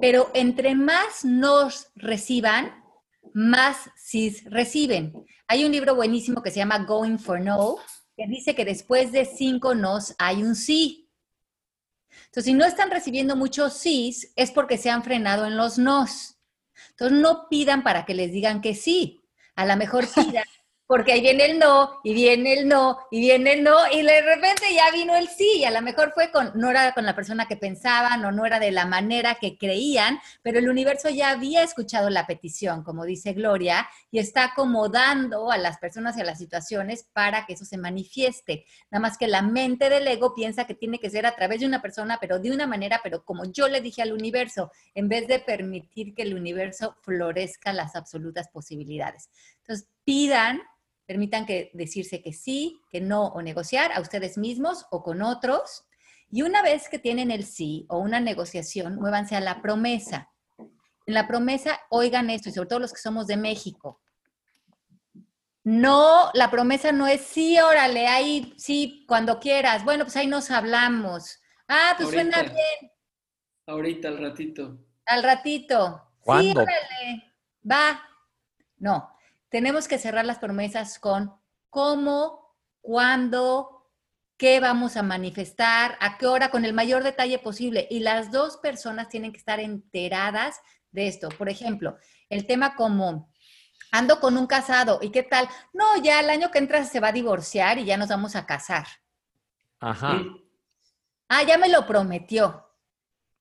Pero entre más nos reciban, más sí reciben. Hay un libro buenísimo que se llama Going for No, que dice que después de cinco nos hay un sí. Entonces, si no están recibiendo muchos sís, es porque se han frenado en los nos. Entonces, no pidan para que les digan que sí. A lo mejor pidan porque ahí viene el no, y viene el no, y viene el no, y de repente ya vino el sí, y a lo mejor fue con, no era con la persona que pensaban, o no era de la manera que creían, pero el universo ya había escuchado la petición, como dice Gloria, y está acomodando a las personas y a las situaciones para que eso se manifieste. Nada más que la mente del ego piensa que tiene que ser a través de una persona, pero de una manera, pero como yo le dije al universo, en vez de permitir que el universo florezca las absolutas posibilidades. Entonces, pidan permitan que decirse que sí, que no o negociar a ustedes mismos o con otros. Y una vez que tienen el sí o una negociación, muévanse a la promesa. En la promesa, oigan esto, y sobre todo los que somos de México. No, la promesa no es sí, órale, ahí sí, cuando quieras. Bueno, pues ahí nos hablamos. Ah, pues suena bien. Ahorita, al ratito. Al ratito. Sí, órale, va. No, tenemos que cerrar las promesas con cómo, cuándo, qué vamos a manifestar, a qué hora, con el mayor detalle posible. Y las dos personas tienen que estar enteradas de esto. Por ejemplo, el tema como ando con un casado y qué tal, no, ya el año que entra se va a divorciar y ya nos vamos a casar. Ajá. Ah, ya me lo prometió.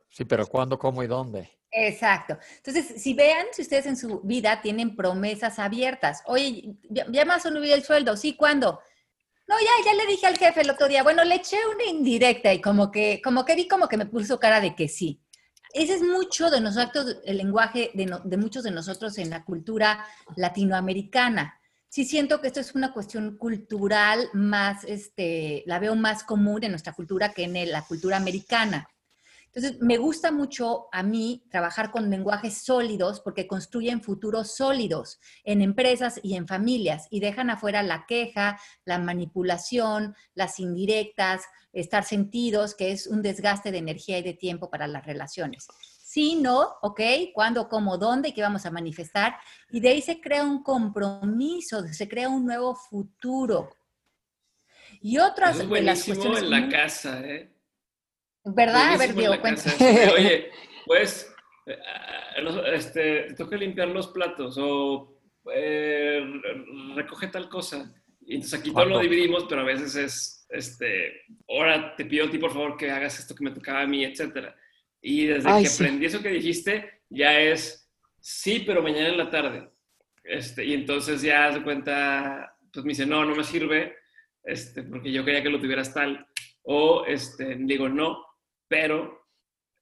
Sí, pero ¿cuándo, cómo y dónde? Exacto. Entonces, si vean, si ustedes en su vida tienen promesas abiertas, oye, ya, más o el sueldo, ¿sí? ¿Cuándo? No, ya, ya le dije al jefe el otro día, bueno, le eché una indirecta y como que, como que vi como que me puso cara de que sí. Ese es mucho de nosotros, el lenguaje de, de muchos de nosotros en la cultura latinoamericana. Sí siento que esto es una cuestión cultural más, este, la veo más común en nuestra cultura que en la cultura americana. Entonces, me gusta mucho a mí trabajar con lenguajes sólidos porque construyen futuros sólidos en empresas y en familias y dejan afuera la queja, la manipulación, las indirectas, estar sentidos, que es un desgaste de energía y de tiempo para las relaciones. Sí, no, ok, cuándo, cómo, dónde y qué vamos a manifestar. Y de ahí se crea un compromiso, se crea un nuevo futuro. Y otras es buenísimo en la casa, ¿eh? ¿Verdad? A ver, Diego, Oye, pues, eh, este, te toca limpiar los platos o eh, recoge tal cosa. Y entonces aquí todo lo dividimos, pero a veces es, este, ahora te pido a ti, por favor, que hagas esto que me tocaba a mí, etcétera. Y desde que aprendí eso que dijiste, ya es, sí, pero mañana en la tarde. Este, y entonces ya se cuenta, pues me dice, no, no me sirve, este, porque yo quería que lo tuvieras tal. O este, digo, no, pero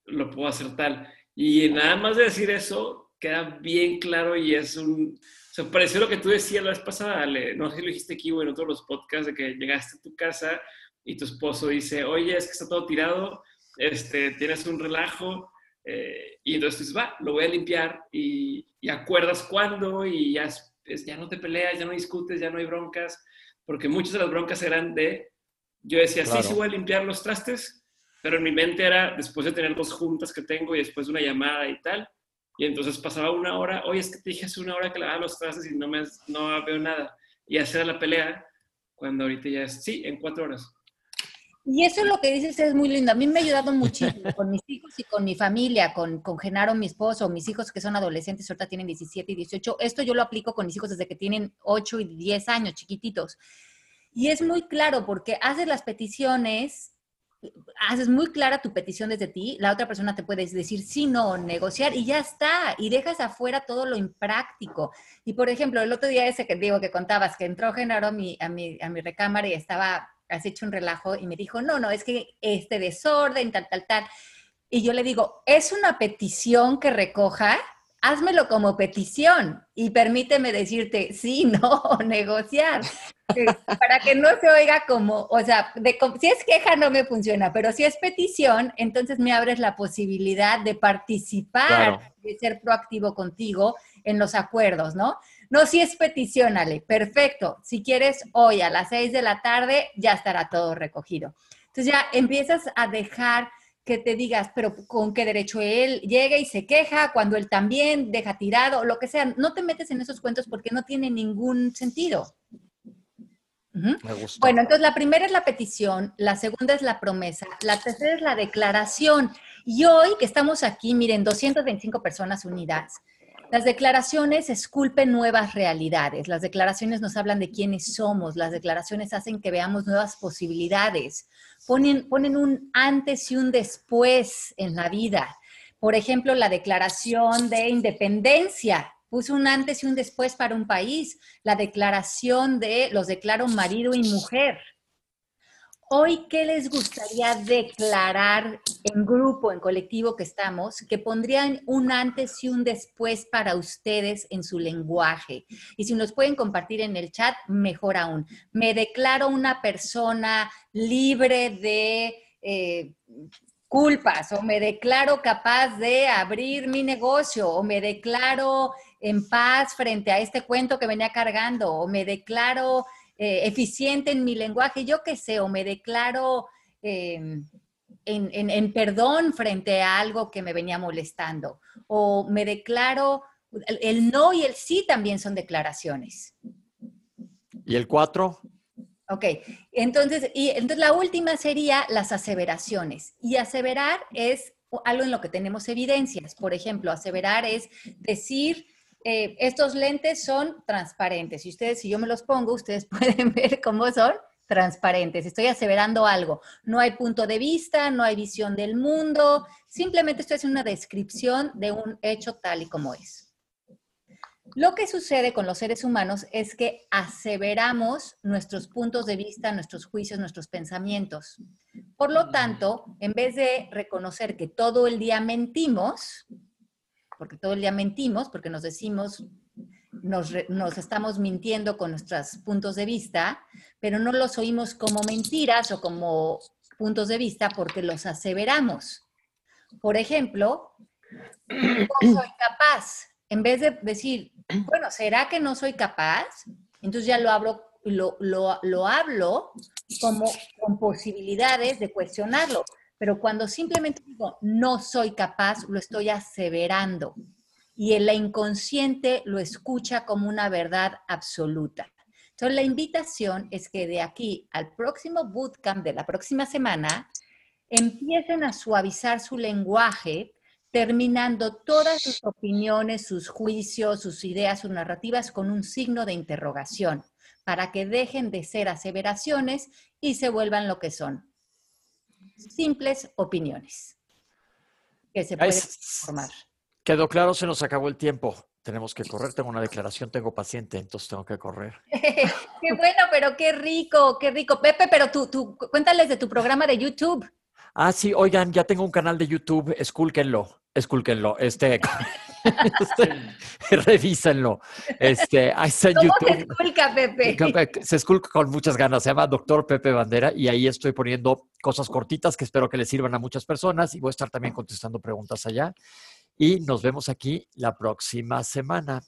lo puedo hacer tal. Y nada más de decir eso, queda bien claro y es un... O sea, pareció lo que tú decías la vez pasada, no sé si lo dijiste aquí o en otros los podcasts, de que llegaste a tu casa y tu esposo dice, oye, es que está todo tirado, este, tienes un relajo, eh, y entonces dices, va, lo voy a limpiar y, y acuerdas cuándo y ya, ya no te peleas, ya no discutes, ya no hay broncas, porque muchas de las broncas eran de, yo decía, sí, sí voy a limpiar los trastes, pero en mi mente era después de tener dos juntas que tengo y después de una llamada y tal. Y entonces pasaba una hora, oye, es que te dije hace una hora que lavaba los trastes y no, me, no veo nada. Y hacer la pelea cuando ahorita ya es, sí, en cuatro horas. Y eso es lo que dices es muy lindo. A mí me ha ayudado muchísimo con mis hijos y con mi familia, con, con Genaro, mi esposo, mis hijos que son adolescentes, ahorita tienen 17 y 18. Esto yo lo aplico con mis hijos desde que tienen 8 y 10 años, chiquititos. Y es muy claro porque haces las peticiones haces muy clara tu petición desde ti, la otra persona te puede decir sí, no, negociar y ya está, y dejas afuera todo lo impráctico. Y por ejemplo, el otro día ese que digo que contabas, que entró Genaro a mi, a mi, a mi recámara y estaba, has hecho un relajo y me dijo, no, no, es que este desorden, tal, tal, tal. Y yo le digo, ¿es una petición que recoja? Házmelo como petición y permíteme decirte sí, no, negociar. Para que no se oiga como, o sea, de, si es queja no me funciona, pero si es petición, entonces me abres la posibilidad de participar, de ser proactivo contigo en los acuerdos, ¿no? No, si es petición, Ale, perfecto. Si quieres, hoy a las seis de la tarde ya estará todo recogido. Entonces ya empiezas a dejar que te digas, pero con qué derecho él llega y se queja cuando él también deja tirado, lo que sea. No te metes en esos cuentos porque no tiene ningún sentido. Bueno, entonces la primera es la petición, la segunda es la promesa, la tercera es la declaración. Y hoy que estamos aquí, miren, 225 personas unidas, las declaraciones esculpen nuevas realidades, las declaraciones nos hablan de quiénes somos, las declaraciones hacen que veamos nuevas posibilidades, ponen, un antes y un después en la vida. Por ejemplo, la declaración de independencia. Puso un antes y un después para un país, la declaración de los declaro marido y mujer. Hoy, ¿qué les gustaría declarar en grupo, en colectivo que estamos, que pondrían un antes y un después para ustedes en su lenguaje? Y si nos pueden compartir en el chat, mejor aún. Me declaro una persona libre de eh, culpas o me declaro capaz de abrir mi negocio o me declaro en paz frente a este cuento que venía cargando o me declaro eh, eficiente en mi lenguaje, yo qué sé, o me declaro em, en, perdón frente a algo que me venía molestando, o me declaro, el, no y el sí también son declaraciones. ¿Y el cuatro? Ok, entonces, y, entonces la última sería las aseveraciones. Y aseverar es algo en lo que tenemos evidencias. Por ejemplo, aseverar es decir eh, estos lentes son transparentes. Y ustedes, si yo me los pongo, ustedes pueden ver cómo son transparentes. Estoy aseverando algo. No hay punto de vista, no hay visión del mundo. Simplemente estoy haciendo una descripción de un hecho tal y como es. Lo que sucede con los seres humanos es que aseveramos nuestros puntos de vista, nuestros juicios, nuestros pensamientos. Por lo tanto, en vez de reconocer que todo el día mentimos, porque todo el día mentimos, porque nos decimos, nos, estamos mintiendo con nuestros puntos de vista, pero no los oímos como mentiras o como puntos de vista porque los aseveramos. Por ejemplo, no soy capaz. En vez de decir, bueno, ¿será que no soy capaz? Entonces ya lo hablo, lo, lo, lo hablo como con posibilidades de cuestionarlo. Pero cuando simplemente digo, no soy capaz, lo estoy aseverando. Y el inconsciente lo escucha como una verdad absoluta. Entonces, la invitación es que de aquí al próximo bootcamp de la próxima semana, empiecen a suavizar su lenguaje, terminando todas sus opiniones, sus juicios, sus ideas, sus narrativas con un signo de interrogación, para que dejen de ser aseveraciones y se vuelvan lo que son, simples opinioes que se pueden formar. Quedó claro, se nos acabó el tiempo. Tenemos que correr, tengo una declaración, tengo paciente, entonces tengo que correr. qué bueno, pero qué rico, qué rico. Pepe, pero tú, tú, cuéntales de tu programa de YouTube. Ah, sí, oigan, ya tengo un canal de YouTube, escúlquenlo, escúlquenlo, este, este revísenlo. Este, ahí está en YouTube. se esculca, Pepe? Se esculca con muchas ganas, se llama Doctor Pepe Bandera y ahí estoy poniendo cosas cortitas que espero que les sirvan a muchas personas y voy a estar también contestando preguntas allá. Y nos vemos aquí la próxima semana.